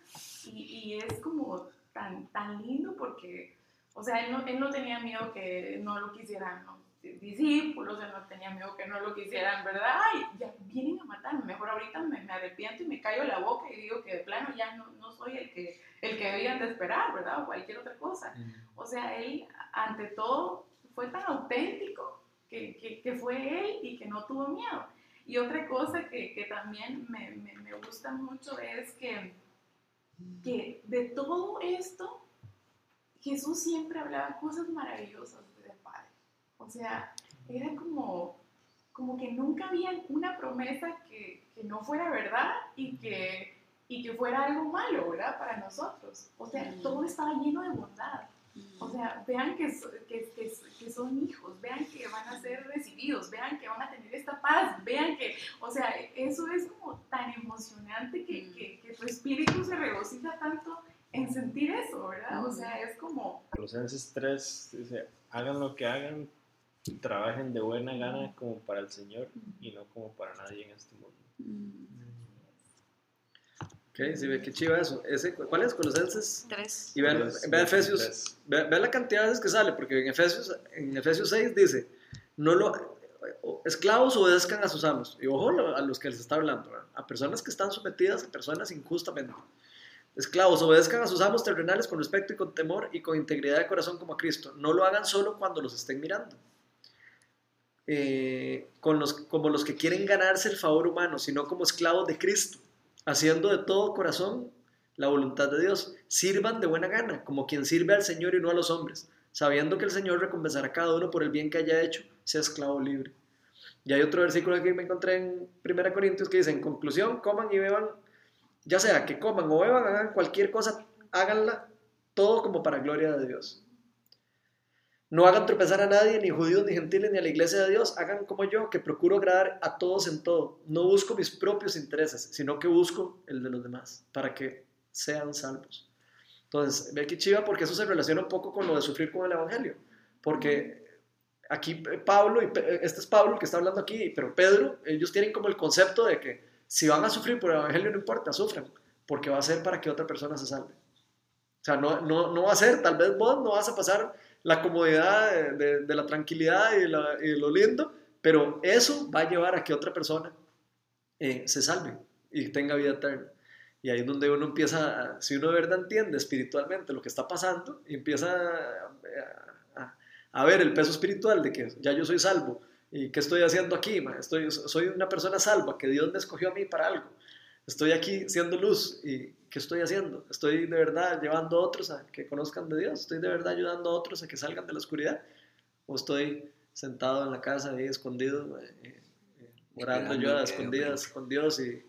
I: Y, y es como tan, tan lindo porque, o sea, él no, él no tenía miedo que no lo quisieran los discípulos, él no tenía miedo que no lo quisieran, ¿verdad? Ay, ya vienen a matarme, mejor ahorita me, me arrepiento y me callo la boca y digo que de plano ya no, no soy el que, el que debían de esperar, ¿verdad? O cualquier otra cosa. O sea, él ante todo fue tan auténtico que, que, que fue él y que no tuvo miedo. Y otra cosa que, que también me, me, me gusta mucho es que, que de todo esto, Jesús siempre hablaba cosas maravillosas del Padre. O sea, era como, como que nunca había una promesa que, que no fuera verdad y que, y que fuera algo malo, ¿verdad? Para nosotros. O sea, todo estaba lleno de bondad. O sea, vean que, que, que, que son hijos, vean que van a ser recibidos, vean que van a tener esta paz, vean que, o sea, eso es como tan emocionante que tu espíritu se regocija tanto en sentir eso, ¿verdad? O sea, es como,
G: Colosenses 3 dice, hagan lo que hagan, trabajen de buena gana como para el Señor y no como para nadie en este mundo.
A: Ok, sí, ve qué chiva eso. Ese, ¿Cuál es? Colosenses.
F: Tres.
A: Y vean,
G: Tres,
A: vean Efesios,
G: tres.
A: ve- vean la cantidad de veces que sale, porque en Efesios, en Efesios 6 dice, no lo, esclavos obedezcan a sus amos. Y ojo a los que les está hablando, a personas que están sometidas a personas injustamente. Esclavos obedezcan a sus amos terrenales con respeto y con temor y con integridad de corazón como a Cristo. No lo hagan solo cuando los estén mirando. Eh, con los, como los que quieren ganarse el favor humano, sino como esclavos de Cristo, haciendo de todo corazón la voluntad de Dios. Sirvan de buena gana, como quien sirve al Señor y no a los hombres, sabiendo que el Señor recompensará a cada uno por el bien que haya hecho, sea esclavo libre. Y hay otro versículo que me encontré en 1 Corintios que dice, en conclusión, coman y beban, ya sea que coman o beban, hagan cualquier cosa, háganla todo como para gloria de Dios. No hagan tropezar a nadie, ni judíos, ni gentiles, ni a la iglesia de Dios. Hagan como yo, que procuro agradar a todos en todo. No busco mis propios intereses, sino que busco el de los demás, para que sean salvos. Entonces, ve aquí chiva porque eso se relaciona un poco con lo de sufrir con el Evangelio. Porque aquí Pablo, y este es Pablo el que está hablando aquí, pero Pedro, ellos tienen como el concepto de que si van a sufrir por el Evangelio no importa, sufran, porque va a ser para que otra persona se salve. O sea, no, no, no va a ser, tal vez vos no vas a pasar la comodidad de, de- de la tranquilidad y, la- y lo lindo, pero eso va a llevar a que otra persona eh, se salve y tenga vida eterna. Y ahí es donde uno empieza, si uno de verdad entiende espiritualmente lo que está pasando, y empieza a, a- a ver el peso espiritual de que ya yo soy salvo, y qué estoy haciendo aquí, ma? Estoy, soy una persona salva, que Dios me escogió a mí para algo. estoy aquí siendo luz y ¿qué estoy haciendo? ¿Estoy de verdad llevando a otros a que conozcan de Dios? ¿Estoy de verdad ayudando a otros a que salgan de la oscuridad? ¿O estoy sentado en la casa ahí escondido, eh, eh, orando yo a escondidas con Dios? Y,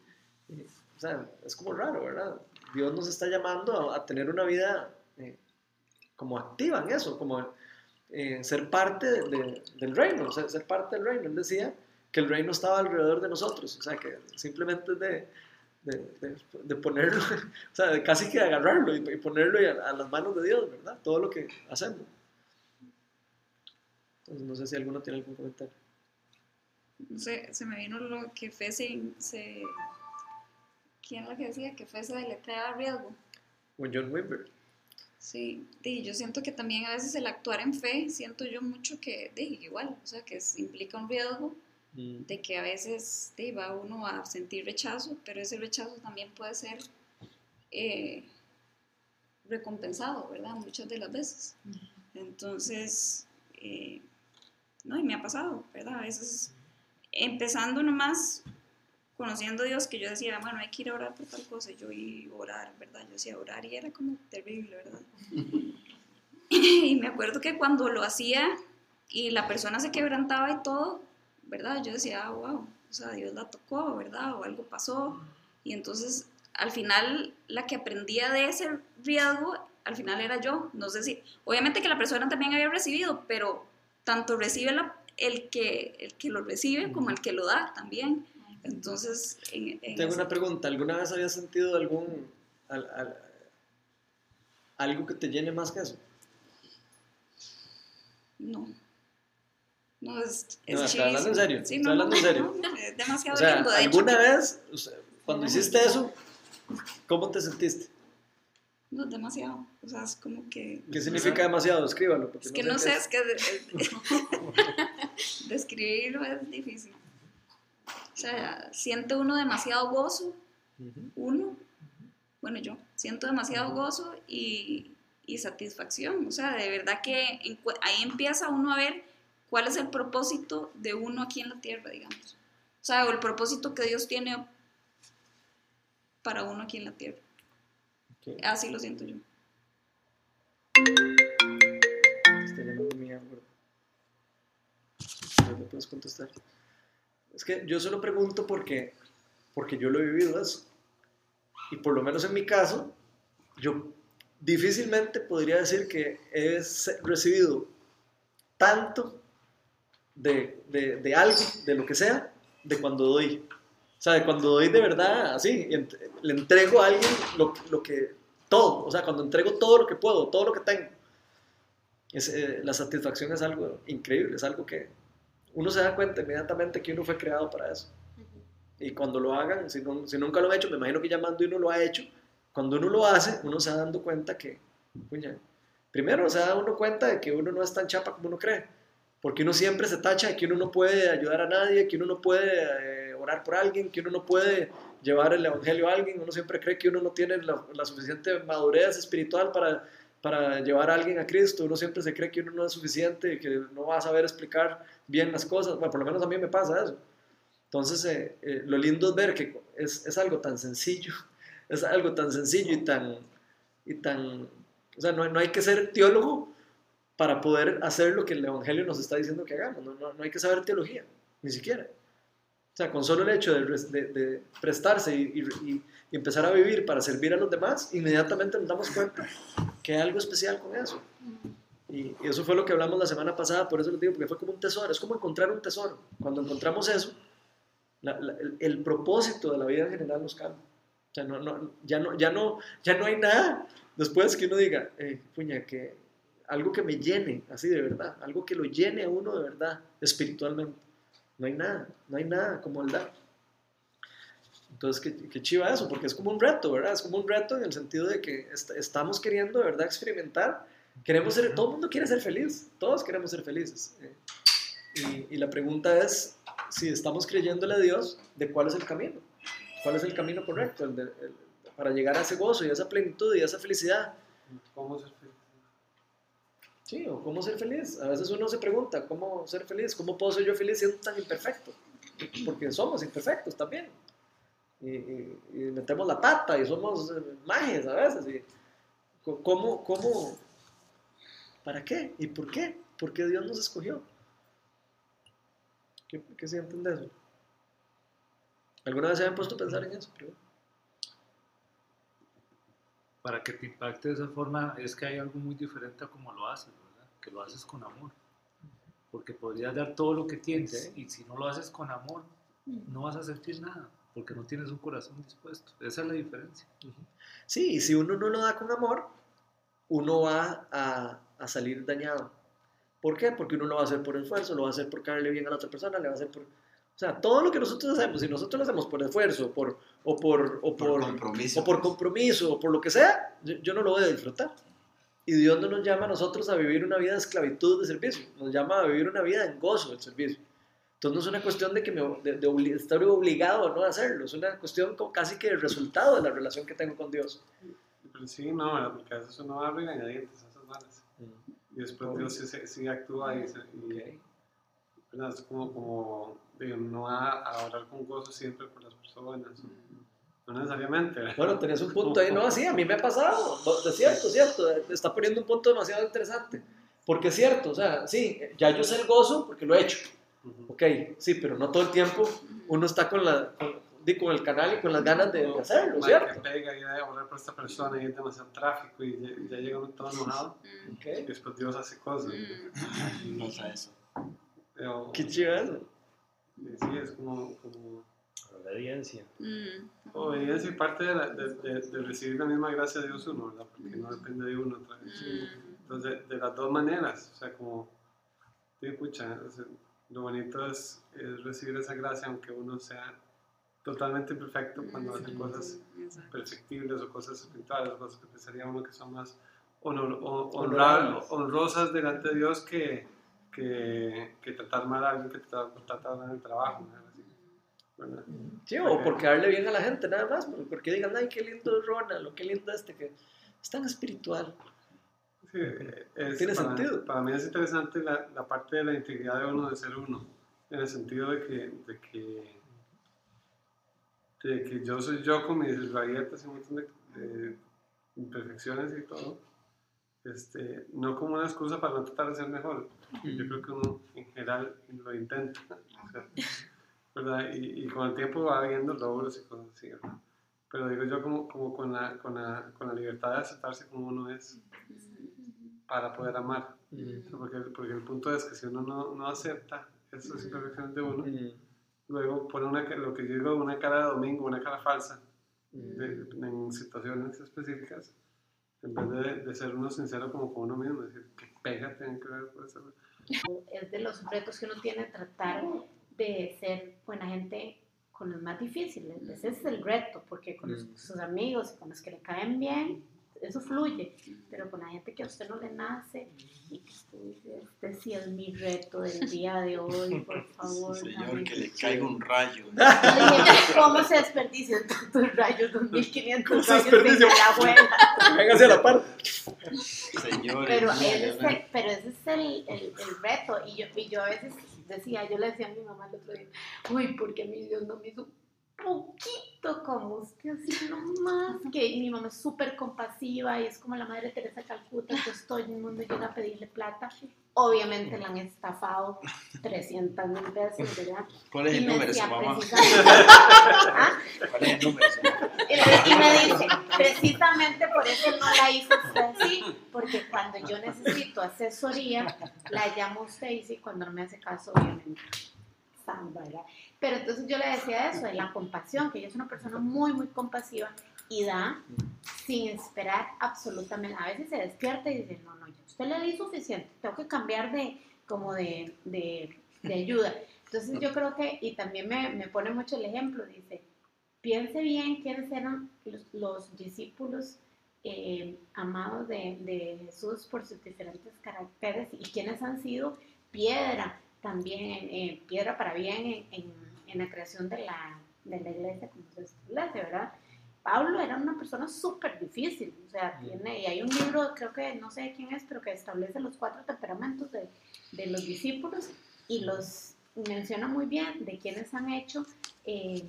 A: y, o sea, es como raro, ¿verdad? Dios nos está llamando a, a tener una vida eh, como activa en eso, como eh, ser parte de- de- del reino, o sea, ser parte del reino. Él decía que el reino estaba alrededor de nosotros, o sea, que simplemente es de, de, de- de ponerlo, o sea, de casi que agarrarlo y, y ponerlo a, a las manos de Dios, ¿verdad? Todo lo que hacemos. Entonces, no sé si alguno tiene algún comentario.
F: No sé, se me vino lo que fe se... se- ¿Quién la que decía? Que fe se deletrea riesgo.
A: O John Wimber.
F: Sí, di, yo siento que también a veces el actuar en fe, siento yo mucho que, di, igual, o sea, que implica un riesgo
A: Mm,
F: de que a veces di, va uno a sentir rechazo, pero ese rechazo también puede ser eh, recompensado, ¿verdad? Muchas de las veces. Entonces, eh, no, y me ha pasado, ¿verdad? A veces, empezando nomás, conociendo a Dios, que yo decía, bueno, hay que ir a orar por tal cosa, y yo iba a orar, ¿verdad? Yo decía orar y era como terrible, ¿verdad? y me acuerdo que cuando lo hacía y la persona se quebrantaba y todo, ¿verdad? Yo decía, ah, wow, o sea, Dios la tocó, ¿verdad? O algo pasó. Y entonces, al final, la que aprendía de ese riesgo, al final era yo. No sé si, obviamente que la persona también había recibido, pero tanto recibe la- el, que, el que lo recibe como el que lo da también. Entonces, en, en
A: Tengo
F: ese-
A: una pregunta. ¿Alguna vez habías sentido algún al- al- algo que te llene más que eso?
F: No. No, es, es
A: No, estoy hablando en serio,
F: Sí, no,
A: hablando en
F: no,
A: serio.
F: no, es demasiado
A: O sea,
F: lindo. De hecho,
A: ¿alguna vez, o sea, cuando hiciste eso, cómo te sentiste?
F: no, demasiado. O sea, es como que...
A: ¿Qué significa demasiado? Escríbalo.
F: Es que no sé, es que de- describirlo es difícil. O sea, siente uno demasiado gozo, uno, bueno yo, siento demasiado gozo y, y satisfacción. O sea, de verdad que ahí empieza uno a ver cuál es el propósito de uno aquí en la tierra, digamos. O sea, o el propósito que Dios tiene para uno aquí en la tierra. Así lo siento yo.
A: No le puedes contestar. Es que yo solo pregunto porque, porque yo lo he vivido eso. Y por lo menos en mi caso, yo difícilmente podría decir que he recibido tanto de, de, de algo, de lo que sea, de cuando doy. O sea, de cuando doy de verdad, así, le entrego a alguien lo, lo que, todo, o sea, cuando entrego todo lo que puedo, todo lo que tengo. Eh, la satisfacción es algo increíble, es algo que uno se da cuenta inmediatamente que uno fue creado para eso. Y cuando lo hagan, si, no- si nunca lo han hecho, me imagino que llamando uno lo ha hecho, cuando uno lo hace, uno se va dando cuenta que, primero se da uno cuenta de que uno no es tan chapa como uno cree, porque uno siempre se tacha de que uno no puede ayudar a nadie, que uno no puede eh, orar por alguien, que uno no puede llevar el evangelio a alguien, uno siempre cree que uno no tiene la, la suficiente madurez espiritual para, para llevar a alguien a Cristo, uno siempre se cree que uno no es suficiente, que no va a saber explicar bien las cosas, bueno, por lo menos a mí me pasa eso. Entonces, eh, eh, lo lindo es ver que es, es algo tan sencillo, es algo tan sencillo y tan, y tan, o sea, no, no hay que ser teólogo para poder hacer lo que el Evangelio nos está diciendo que hagamos, no, no, no hay que saber teología, ni siquiera. O sea, con solo el hecho de, de- de prestarse y- y- y empezar a vivir para servir a los demás, inmediatamente nos damos cuenta que hay algo especial con eso. Y, y eso fue lo que hablamos la semana pasada, por eso les digo, porque fue como un tesoro, es como encontrar un tesoro. Cuando encontramos eso, la- la- el, el propósito de la vida en general nos cambia. O sea, no, no, ya, no, ya, no, ya no hay nada después que uno diga, eh, puña, que algo que me llene, así de verdad, algo que lo llene a uno de verdad, espiritualmente. No hay nada, no hay nada como el dar. Entonces, qué, qué chiva eso, porque es como un reto, ¿verdad? Es como un reto en el sentido de que est- estamos queriendo de verdad experimentar, queremos ser, todo el mundo quiere ser feliz, todos queremos ser felices. eh. Y, y la pregunta es si estamos creyéndole a Dios de cuál es el camino, cuál es el camino correcto el de- el- para llegar a ese gozo y a esa plenitud y a esa felicidad.
E: ¿Cómo ser feliz?
A: Sí, o cómo ser feliz. A veces uno se pregunta, ¿cómo ser feliz? ¿Cómo puedo ser yo feliz siendo tan imperfecto? Porque somos imperfectos también. Y, y- y metemos la pata y somos eh, majes a veces. Y, ¿cómo, ¿Cómo? ¿Para qué? ¿Y por qué? ¿Por qué Dios nos escogió? ¿Qué, qué sienten de eso? ¿Alguna vez se habían puesto a pensar en eso?
C: Para que te impacte de esa forma es que hay algo muy diferente a cómo lo haces, ¿verdad? Que lo haces con amor. Porque podrías dar todo lo que tienes y si no lo haces con amor, no vas a sentir nada, porque no tienes un corazón dispuesto. Esa es la diferencia.
A: Sí, y si uno no lo da con amor, uno va a, a salir dañado. ¿Por qué? Porque uno lo va a hacer por esfuerzo, lo va a hacer por caerle bien a la otra persona, le va a hacer por... O sea, todo lo que nosotros hacemos, si nosotros lo hacemos por esfuerzo, por, o, por, o,
B: Por
A: por,
B: compromiso.
A: o por compromiso, o por lo que sea, yo, yo no lo voy a disfrutar. Y Dios no nos llama a nosotros a vivir una vida de esclavitud de servicio, nos llama a vivir una vida en gozo del servicio. Entonces no es una cuestión de, que me, de, de estar obligado a no hacerlo, es una cuestión como casi que el resultado de la relación que tengo con Dios.
E: Pero sí, no, ¿verdad? porque a veces uno va a regañadientes a esas varas. Y después Dios sí, sí- sí actúa y, y-
A: Ok.
E: ¿verdad? es como, como no va a orar con gozo siempre por las personas. No necesariamente. ¿verdad?
A: Bueno, tenés un punto ahí, no, sí, a mí me ha pasado, No, es cierto, es cierto, está poniendo un punto demasiado interesante, porque es cierto, o sea, sí, ya yo sé el gozo porque lo he hecho. Ok, sí, pero no todo el tiempo uno está con, la, con, di, con el canal y con las ganas de, de hacerlo, ¿cierto?
E: pega y a orar por esta persona y es demasiado tráfico y ya, ya llega uno todo enojado y
A: Ok,
E: después Dios hace cosas.
F: Mm.
B: No sé eso.
E: Pero,
A: qué chido eso.
E: sí, es como, como
G: Obediencia.
F: Mm.
E: obediencia y parte de, la- de, de- de recibir la misma gracia de Dios uno, ¿verdad? Porque no depende de uno otra vez. Entonces, de las dos maneras, o sea, como, pucha, o sea, lo bonito es, es recibir esa gracia aunque uno sea totalmente perfecto cuando hace cosas perfectibles o cosas espirituales, cosas que pensaría uno que son más honor- honrar- honrosas delante de Dios que, que, que tratar mal a alguien que te trata trata mal en el trabajo.
A: Sí, o por quedarle bien a la gente, nada más, por- porque digan, ay, qué lindo es Ronald, o qué lindo este, que es tan espiritual.
E: Sí, es-
A: Tiene
E: para,
A: sentido.
E: Para mí es interesante la, la parte de la integridad de uno, de ser uno, en el sentido de que, de que, de que yo soy yo con mis rayetas y un montón de, de imperfecciones y todo, este, no como una excusa para no tratar de ser mejor. Yo creo que uno en general lo intenta, ¿verdad? Y, y con el tiempo va viendo logros y cosas así, ¿verdad? Pero digo yo como, como con, la, con, la, con la libertad de aceptarse como uno es para poder amar. Porque, porque el punto es que si uno no, no acepta esas imperfecciones de uno, luego pone una, lo que yo digo, una cara de domingo, una cara falsa de- en situaciones específicas, en vez de, de ser uno sincero como con uno mismo, decir, que pega tienen que ver por eso.
H: es de los retos que uno tiene tratar de ser buena gente con los más difíciles. Ese es el reto, porque con los-
A: Mm.
H: sus amigos y con los que le caen bien, eso fluye. Pero con la gente que a usted no le nace y que usted dice, este sí es mi reto del día de hoy, por favor.
B: Señor, que le caiga un rayo.
H: ¿cómo se desperdician tantos rayos? 2500
A: ¿Cómo se
H: rayos de la abuela.
A: Véngase a la par.
B: Señor.
H: Pero ese, es
B: no.
H: el, pero ese es el, el, el reto. Y yo, y yo a veces decía, yo le decía a mi mamá el otro día, uy, porque mi Dios no me hizo poquito como usted, así nomás. Que mi mamá es súper compasiva y es como la madre Teresa Calcuta, que todo el mundo llega a pedirle plata. Obviamente la han estafado 300 mil veces, ¿verdad?
B: ¿Cuál es el
H: Y me
B: número, su mamá?
H: ¿Ah?
B: ¿Cuál es el número, su mamá?
H: Y me, dice, precisamente por eso no la hizo usted así, porque cuando yo necesito asesoría, la llamo a usted y sí, cuando no me hace caso, obviamente. ¿verdad? Pero entonces yo le decía eso, de la compasión, que ella es una persona muy, muy compasiva y da sin esperar absolutamente. A veces se despierta y dice, no, no, ya usted le di suficiente, tengo que cambiar de, como de, de, ayuda. Entonces yo creo que, y también me, me pone mucho el ejemplo, dice, piense bien quiénes eran los, los discípulos eh, amados de, de Jesús por sus diferentes caracteres y quiénes han sido piedra también, eh, piedra para bien en, en- en la creación de la, de la iglesia como se establece, ¿verdad? Pablo era una persona súper difícil, o sea, tiene, y hay un libro, creo que no sé quién es, pero que establece los cuatro temperamentos de, de los discípulos y los menciona muy bien de quienes han hecho eh,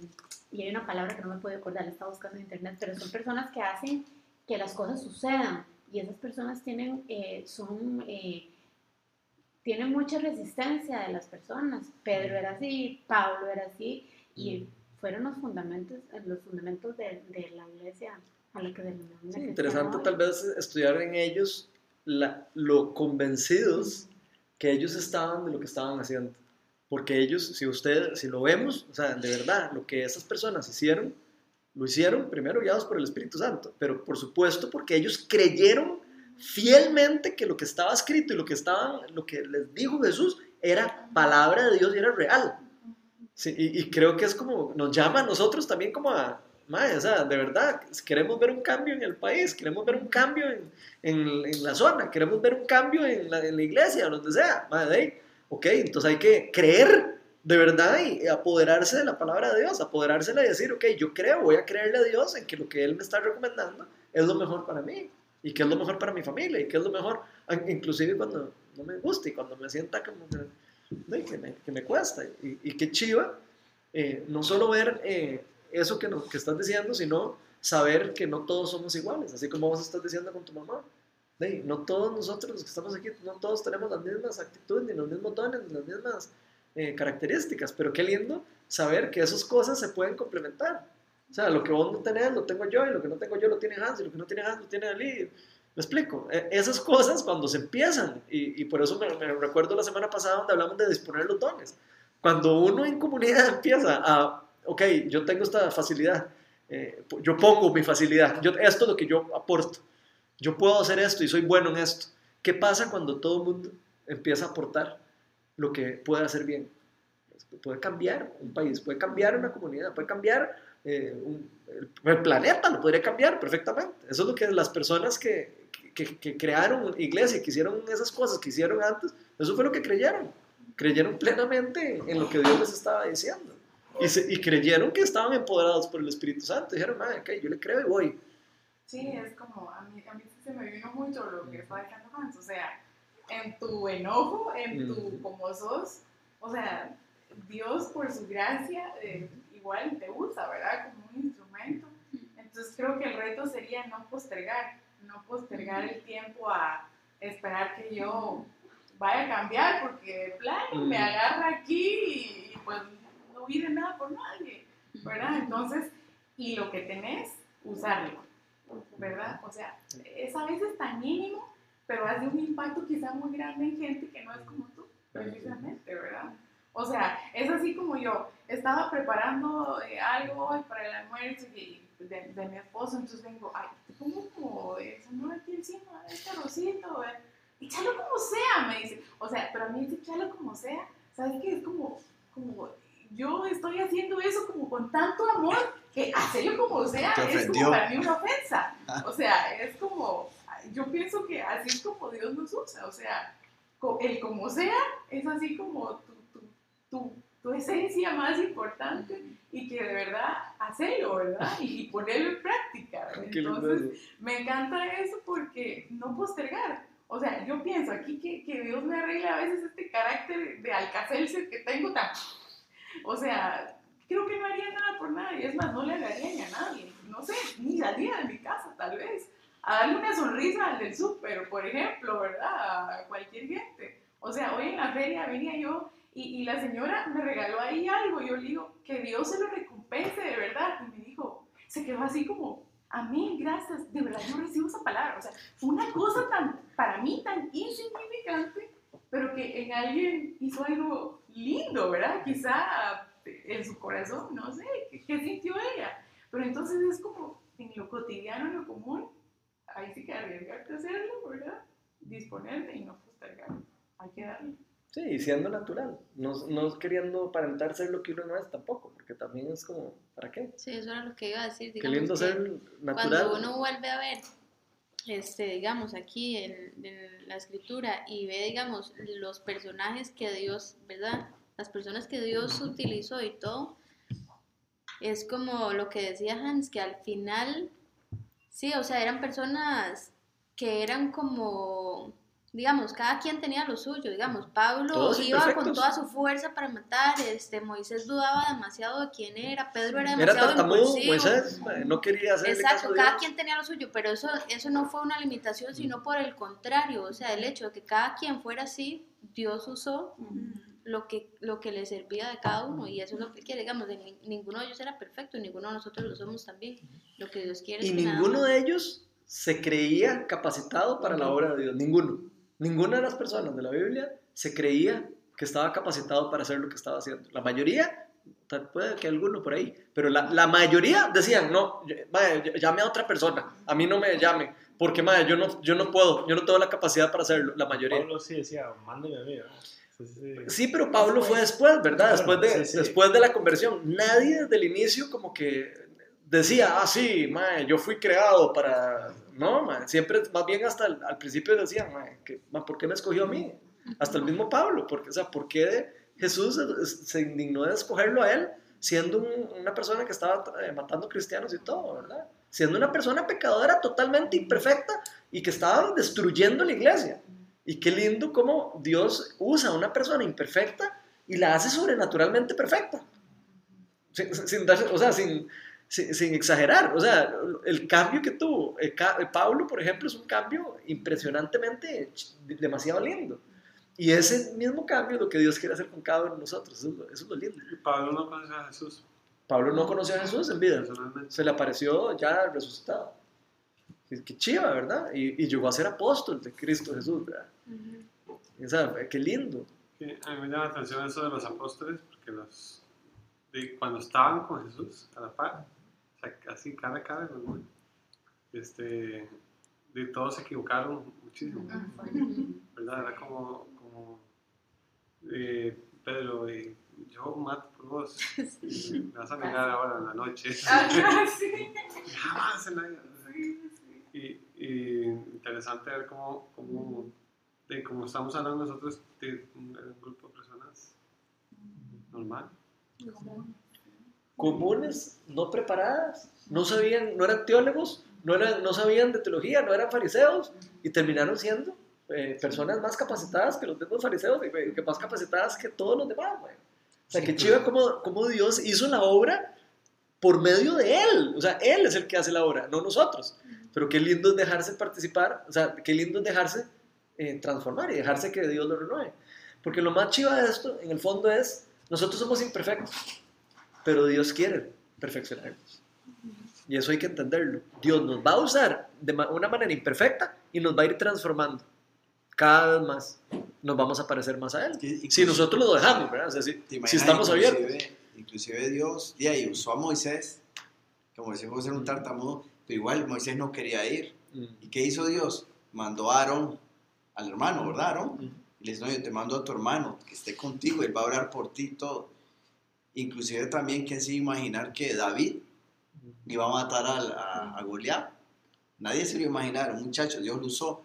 H: y hay una palabra que no me puedo acordar, la estaba buscando en internet, pero son personas que hacen que las cosas sucedan y esas personas tienen, eh, son, eh, tienen mucha resistencia de las personas. Pedro era así, Pablo era así y fueron los fundamentos, los fundamentos de, de la iglesia a la que denominamos
A: Sí, interesante tal vez estudiar en ellos la- lo convencidos que ellos estaban de lo que estaban haciendo. Porque ellos, si usted, si lo vemos, o sea, de verdad, lo que esas personas hicieron, lo hicieron primero guiados por el Espíritu Santo, pero por supuesto porque ellos creyeron fielmente que lo que estaba escrito y lo que, estaban, lo que les dijo Jesús era palabra de Dios y era real. Sí, y, creo que es como, nos llama a nosotros también como a, mae, o sea, de verdad, queremos ver un cambio en el país, queremos ver un cambio en, en, la zona, queremos ver un cambio en la, en la iglesia, donde sea, ahí, ok, entonces hay que creer de verdad y apoderarse de la palabra de Dios, apoderársela y decir, ok, yo creo, voy a creerle a Dios en que lo que Él me está recomendando es lo mejor para mí y que es lo mejor para mi familia y que es lo mejor, inclusive cuando no me gusta y cuando me sienta como que, que, me, que me cuesta y, y qué chiva, eh, no solo ver eh, eso que, no, que estás diciendo, sino saber que no todos somos iguales, así como vos estás diciendo con tu mamá. No todos nosotros los que estamos aquí, no todos tenemos las mismas actitudes, ni los mismos dones, ni las mismas eh, características, pero qué lindo saber que esas cosas se pueden complementar. O sea, lo que vos no tenés lo tengo yo, y lo que no tengo yo lo tiene Hans, y lo que no tiene Hans lo tiene Ali. Me explico. E esas cosas cuando se empiezan, y, y por eso me, recuerdo la semana pasada donde hablamos de disponer los dones. Cuando uno en comunidad empieza a, ok, yo tengo esta facilidad, eh, yo pongo mi facilidad, yo, esto es lo que yo aporto, yo puedo hacer esto y soy bueno en esto. ¿Qué pasa cuando todo el mundo empieza a aportar lo que puede hacer bien? Puede cambiar un país, puede cambiar una comunidad, puede cambiar eh, un, el, planeta, lo podría cambiar perfectamente. Eso es lo que las personas que, que, que crearon iglesia, que hicieron esas cosas que hicieron antes, eso fue lo que creyeron. Creyeron plenamente en lo que Dios les estaba diciendo. Y, se, y creyeron que estaban empoderados por el Espíritu Santo. Dijeron, madre, okay, yo le creo y voy.
I: Sí, es como, a mí, a mí se me vino mucho lo que estaba diciendo Hans, o sea, en tu enojo, en tu
A: Mm.
I: como sos, o sea, Dios por su gracia eh, igual te usa, ¿verdad? Como un instrumento. Entonces creo que el reto sería no postergar, no postergar el tiempo a esperar que yo vaya a cambiar, porque de plano me agarra aquí y, y pues no vive nada por nadie, ¿verdad? Entonces, y lo que tenés, usarlo. ¿verdad? O sea, es a veces tan mínimo, pero hace un impacto quizá muy grande en gente que no es como tú, precisamente, ¿verdad? O sea, es así como yo estaba preparando eh, algo hoy para el almuerzo y, de, de, mi esposo, entonces vengo, ay, pongo como eso, no aquí encima, este arrocito, eh, échalo como sea, me dice. O sea, pero a mí échalo como sea, ¿sabes qué? Es como, como, yo estoy haciendo eso como con tanto amor que hacerlo como sea es como para mí una ofensa. O sea, es como, yo pienso que así es como Dios nos usa. O sea, el como sea es así como tu, esencia más importante y que de verdad hacerlo, ¿verdad? Y, y ponerlo en práctica. Entonces, me encanta eso porque no postergar. O sea, yo pienso aquí que, que Dios me arregla a veces este carácter de alcacelser que tengo tan... O sea, creo que no haría nada por nadie. Es más, no le haría ni a nadie. No sé, ni salía de mi casa, tal vez. A darle una sonrisa al del súper, por ejemplo, ¿verdad? A cualquier gente. O sea, hoy en la feria venía yo y, la señora me regaló ahí algo. Yo le digo, que Dios se lo recompense, de verdad. Y me dijo, se quedó así como, amén, gracias. De verdad, yo recibo esa palabra. O sea, fue una cosa tan, para mí, tan insignificante, pero que en alguien hizo algo lindo, ¿verdad? Quizá en su corazón, no sé, ¿qué, sintió ella? Pero entonces es como en lo cotidiano, en lo común, ahí sí que arriesgarte a hacerlo, ¿verdad? Disponerte y no postergar. Hay que darle.
A: Sí, y siendo natural, no, no queriendo aparentar ser lo que uno no es tampoco, porque también es como, ¿para qué?
D: Sí, eso era lo que iba a decir.
A: Qué lindo ser natural.
D: Cuando uno vuelve a ver, este, digamos, aquí en, en la escritura y ve, digamos, los personajes que Dios, ¿verdad? Las personas que Dios utilizó y todo, es como lo que decía Hans, que al final, sí, o sea, eran personas que eran como digamos, cada quien tenía lo suyo, digamos, Pablo
A: Todos
D: iba con toda su fuerza para matar, este, Moisés dudaba demasiado de quién era, Pedro era
A: Era
D: demasiado
A: tartamudo,
D: impulsivo.
A: Moisés, no quería caso
D: Exacto,
A: a
D: cada
A: Dios.
D: quien tenía lo suyo, pero eso, eso no fue una limitación, sino por el contrario, o sea, el hecho de que cada quien fuera así, Dios usó lo que, lo que le servía de cada uno, y eso es lo que quiere, digamos, de ni- ninguno de ellos era perfecto, y ninguno de nosotros lo somos también, lo que Dios quiere es
A: Y
D: que nada
A: ninguno de ellos se creía capacitado para la obra de Dios, ninguno. Ninguna de las personas de la Biblia se creía que estaba capacitado para hacer lo que estaba haciendo. La mayoría, puede que alguno por ahí, pero la, la mayoría decían, no, mae, llame a otra persona, a mí no me llame, porque mae, yo, no, yo no puedo, yo no tengo la capacidad para hacerlo, la mayoría.
G: Pablo sí decía, mándeme a mí, ¿verdad? Sí, sí.
A: Sí, pero Pablo fue después, ¿verdad? Después de,
G: sí.
A: después de la conversión. Nadie desde el inicio como que decía, ah, sí, mae, yo fui creado para... No, siempre, más bien hasta el- al principio decían, mae, que, ¿por qué me escogió a mí? Hasta el mismo Pablo, porque, o sea, ¿por qué Jesús se, indignó de escogerlo a él siendo un- una persona que estaba eh, matando cristianos y todo, ¿verdad? Siendo una persona pecadora totalmente imperfecta y que estaba destruyendo la iglesia. Y qué lindo cómo Dios usa a una persona imperfecta y la hace sobrenaturalmente perfecta. Sin, o sea, sin, sin, sin exagerar. O sea, el cambio que tuvo Ca- eh, Pablo, por ejemplo, es un cambio impresionantemente demasiado lindo. Y ese mismo cambio es lo que Dios quiere hacer con cada uno de nosotros. Eso es lo, eso es lo lindo.
E: Y Pablo no conoce a Jesús
A: Pablo no conoció a Jesús en vida. Se le apareció ya resucitado. Qué, chiva, ¿verdad? Y, y llegó a ser apóstol de Cristo Jesús, ¿verdad? O sea, qué lindo.
E: Sí, a mí me llama la atención eso de los apóstoles, porque los, de cuando estaban con Jesús a la par, casi cara a cara, ¿no? este, de todos se equivocaron muchísimo, ¿verdad? Era como, como eh, Pedro, y yo mato por vos, y me vas a negar ahora en la noche. Jamás en la vida. Y, y interesante ver cómo, cómo, de cómo estamos hablando nosotros de un, de un grupo de personas normal.
A: Comunes, no preparadas, no sabían, no eran teólogos, no, eran, no sabían de teología, no eran fariseos y terminaron siendo eh, personas más capacitadas que los mismos fariseos y que más capacitadas que todos los demás. güey. O sea,
B: Sí,
A: que chiva como, como Dios hizo la obra por medio de Él. O sea, Él es el que hace la obra, no nosotros. Pero qué lindo es dejarse participar, o sea, qué lindo es dejarse eh, transformar y dejarse que Dios lo renueve. Porque lo más chiva de esto, en el fondo, es, nosotros somos imperfectos, pero Dios quiere perfeccionarnos. Y eso hay que entenderlo. Dios nos va a usar de una manera imperfecta y nos va a ir transformando. Cada vez más nos vamos a parecer más a Él. Si nosotros lo dejamos, ¿verdad? O sea, si,
B: ¿Te
A: si estamos abiertos.
B: inclusive- Inclusive Dios, y ahí usó a Moisés, como decimos ser un tartamudo, pero igual Moisés no quería ir.
A: Mm.
B: ¿Y qué hizo Dios? Mandó a Aarón, al hermano, ¿verdad, Aarón?
A: Mm.
B: Y le dice, no, yo te mando a tu hermano, que esté contigo, él va a orar por ti y todo. Inclusive también, ¿quién se iba a imaginar que David iba a matar al- a, a Goliat? Nadie se lo iba a imaginar, un muchacho, Dios lo usó.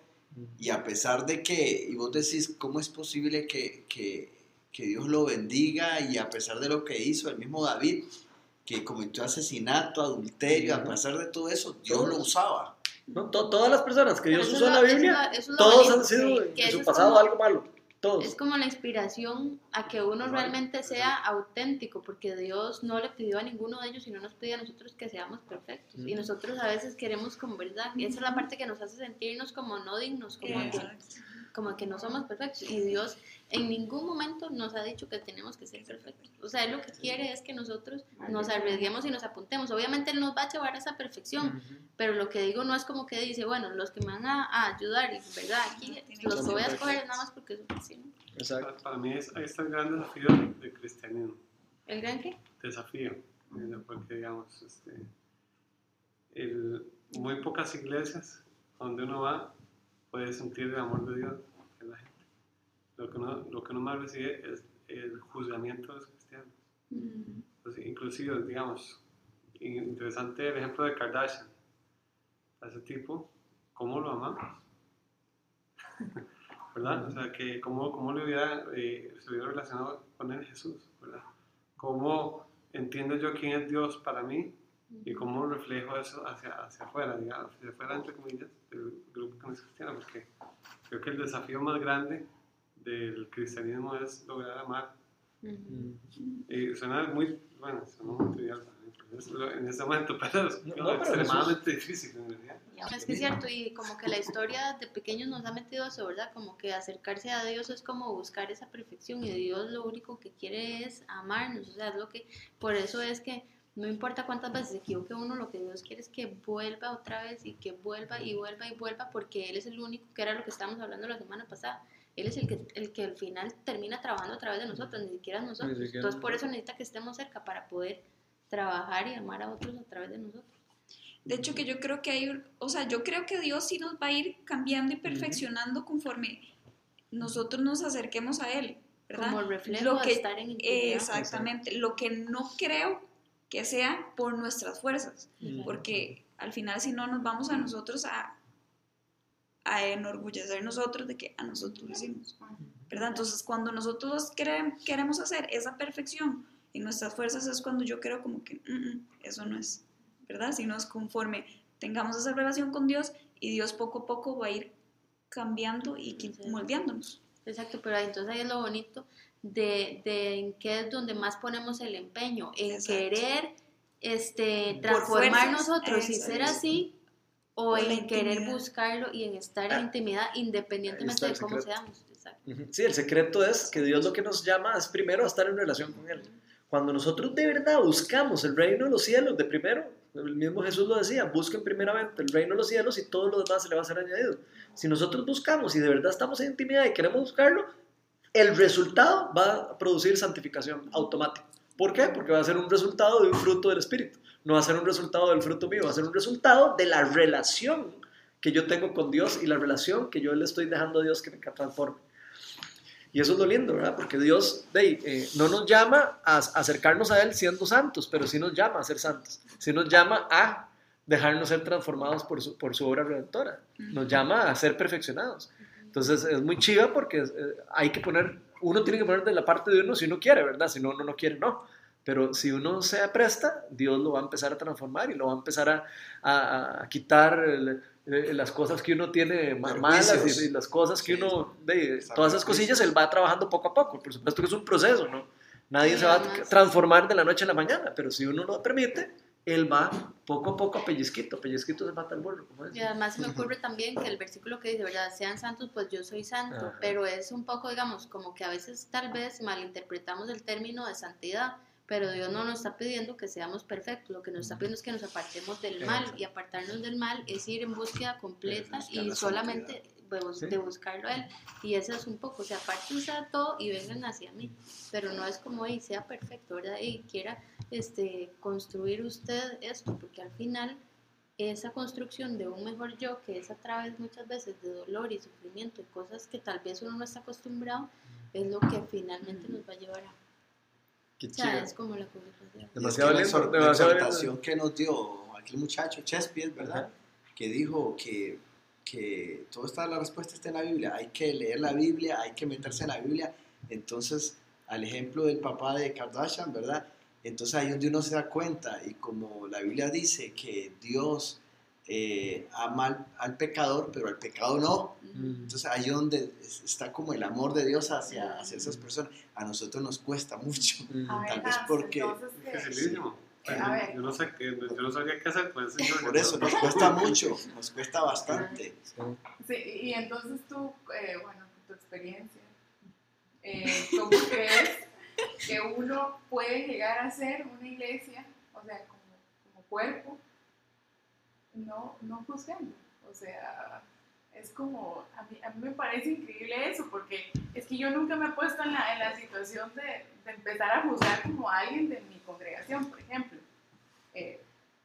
B: Y a pesar de que, y vos decís, ¿cómo es posible que, que, que Dios lo bendiga? Y a pesar de lo que hizo el mismo David, que cometió asesinato, adulterio, a pesar de todo eso, Dios lo usaba.
A: ¿no? To- todas las personas que Dios usó en la Biblia, todos han sido
D: que-
A: en
D: que
A: su pasado
D: como-
A: algo malo. Todos.
D: Es como la inspiración a que uno realmente sea auténtico, porque Dios no le pidió a ninguno de ellos, sino nos pide a nosotros que seamos perfectos. Y nosotros a veces queremos como verdad, y esa es la parte que nos hace sentirnos como no dignos, como que. Como que no somos perfectos. Y Dios en ningún momento nos ha dicho que tenemos que ser perfectos. O sea, Él lo que quiere es que nosotros nos arriesguemos y nos apuntemos. Obviamente Él nos va a llevar a esa perfección, pero lo que digo no es como que dice, bueno, los que me van a, a ayudar, y verdad, aquí los que voy a escoger es nada más porque son así, ¿no?
A: Exacto.
E: Para, para mí es, ahí está el gran desafío del cristianismo.
D: ¿El gran qué?
E: Desafío. Porque, digamos, este, el- muy pocas iglesias donde uno va puede sentir el amor de Dios en la gente. Lo que uno, lo que uno más recibe es el juzgamiento de los cristianos. Pues, inclusive, digamos, in- interesante el ejemplo de Kardashian. A ese tipo, ¿cómo lo amamos? ¿Verdad? O sea, que cómo, cómo le hubiera, eh, se hubiera relacionado con él Jesús, ¿verdad? ¿Cómo entiendo yo quién es Dios para mí y cómo reflejo eso hacia, hacia afuera, digamos, hacia afuera, entre comillas, del grupo que no es cristiano? Porque creo que el desafío más grande del cristianismo es lograr amar.
D: Ujú.
E: Y suena muy, bueno, suena muy trivial para mí, pero es lo- en ese momento, pero es
A: No, pero
E: extremadamente difícil en realidad.
D: Es que es cierto, y como que la historia de pequeños nos ha metido eso, ¿verdad? Como que acercarse a Dios es como buscar esa perfección y Dios lo único que quiere es amarnos, o sea, es lo que, por eso es que no importa cuántas veces se equivoque uno, lo que Dios quiere es que vuelva otra vez y que vuelva y vuelva y vuelva, porque Él es el único, que era lo que estábamos hablando la semana pasada, Él es el que, el que al final termina trabajando a través de nosotros, ni siquiera nosotros.
A: Ni siquiera
D: Entonces por eso necesita que estemos cerca para poder trabajar y amar a otros a través de nosotros.
F: De hecho, que yo creo que hay, o sea, yo creo que Dios sí nos va a ir cambiando y perfeccionando conforme nosotros nos acerquemos a Él, ¿verdad?
D: Como el reflejo
F: Lo
D: de
F: que-
D: estar en intimidad.
F: Exactamente, lo que no creo que sea por nuestras fuerzas, porque al final si no nos vamos a nosotros a, a enorgullecer nosotros de que a nosotros lo hicimos, ¿verdad? Entonces cuando nosotros quere- queremos hacer esa perfección en nuestras fuerzas es cuando yo creo como que "Mm, mm, eso no es, ¿verdad? Sino es conforme tengamos esa relación con Dios y Dios poco a poco va a ir cambiando y moldeándonos.
D: Exacto, pero entonces ahí es lo bonito de, de en qué es donde más ponemos el empeño, en
F: Exacto.
D: querer este, transformar
F: fuerzas,
D: nosotros y ser así, o en querer
F: intimidad.
D: buscarlo y en estar
A: Ah,
D: en intimidad independientemente de cómo seamos. Exacto.
A: Sí, el secreto es que Dios lo que nos llama es primero a estar en relación con Él. Cuando nosotros de verdad buscamos el reino de los cielos, de primero, el mismo Jesús lo decía, busquen primeramente el reino de los cielos y todo lo demás se le va a ser añadido. Si nosotros buscamos y de verdad estamos en intimidad y queremos buscarlo, el resultado va a producir santificación automática. ¿Por qué? Porque va a ser un resultado de un fruto del Espíritu. No va a ser un resultado del fruto mío, va a ser un resultado de la relación que yo tengo con Dios y la relación que yo le estoy dejando a Dios que me transforme. Y eso es lo lindo, ¿verdad? Porque Dios ahí, eh, no nos llama a acercarnos a Él siendo santos, pero sí nos llama a ser santos. Sí nos llama a dejarnos ser transformados por su, por su obra redentora. Nos llama a ser perfeccionados. Entonces es muy chiva porque eh, hay que poner, uno tiene que poner de la parte de uno si uno quiere, ¿verdad? Si no, uno no quiere, no. Pero si uno se presta, Dios lo va a empezar a transformar y lo va a empezar a, a- a quitar el- eh, las cosas que uno tiene ma- malas y, y las cosas que
B: Sí,
A: uno, de, todas esas cosillas, él va trabajando poco a poco. Por supuesto que es un proceso, ¿no? Nadie
D: Sí,
A: se va a transformar de la noche a la mañana, pero si uno lo permite, él va poco a poco a pellizquito, pellizquito se mata el burro,
D: Y además se me ocurre también que el versículo que dice, ¿verdad? Sean santos, pues yo soy santo,
A: Ajá.
D: pero es un poco, digamos, como que a veces tal vez malinterpretamos el término de santidad, pero Dios no nos está pidiendo que seamos perfectos, lo que nos está pidiendo es que nos apartemos del mal, y apartarnos del mal es ir en búsqueda completa y
B: la
D: solamente de, bus-
A: Sí.
D: de buscarlo a Él, y eso es un poco, o sea, apártense de todo y vengan hacia mí, pero no es como, y sea perfecto, ¿verdad? Y quiera este, construir usted esto, porque al final esa construcción de un mejor yo, que es a través muchas veces de dolor y sufrimiento y cosas que tal vez uno no está acostumbrado, es lo que finalmente nos va a llevar a...
A: Qué
D: O sea,
A: chido.
D: es como la.
B: Y es que
A: Demasiado
B: la, la
A: demasiado lindo.
B: exhortación que nos dio aquel muchacho, Chespi, es verdad,
A: Ajá.
B: que dijo que, que todo está, la respuesta está en la Biblia, hay que leer la Biblia, hay que meterse en la Biblia. Entonces, al ejemplo del papá de Kardashian, ¿verdad? Entonces ahí donde uno se da cuenta, y como la Biblia dice que Dios eh, ama al, al pecador, pero al pecado no.
A: Mm.
B: Entonces ahí donde es- está como el amor de Dios hacia, hacia esas personas. A nosotros nos cuesta mucho.
A: Mm.
H: A ver,
B: Tal vez porque-
H: Eh, a ver.
E: Yo no sé qué, yo no sabía qué hacer con ese.
B: Por eso nos cuesta mucho, nos cuesta bastante.
H: Sí, y entonces tú, eh, bueno, con tu experiencia, eh, ¿cómo crees que uno puede llegar a ser una iglesia, o sea, como, como cuerpo, no, no juzgando? O sea, es como, a mí, a mí me parece increíble eso, porque es que yo nunca me he puesto en la, en la situación de empezar a juzgar como a alguien de mi congregación, por ejemplo. Eh,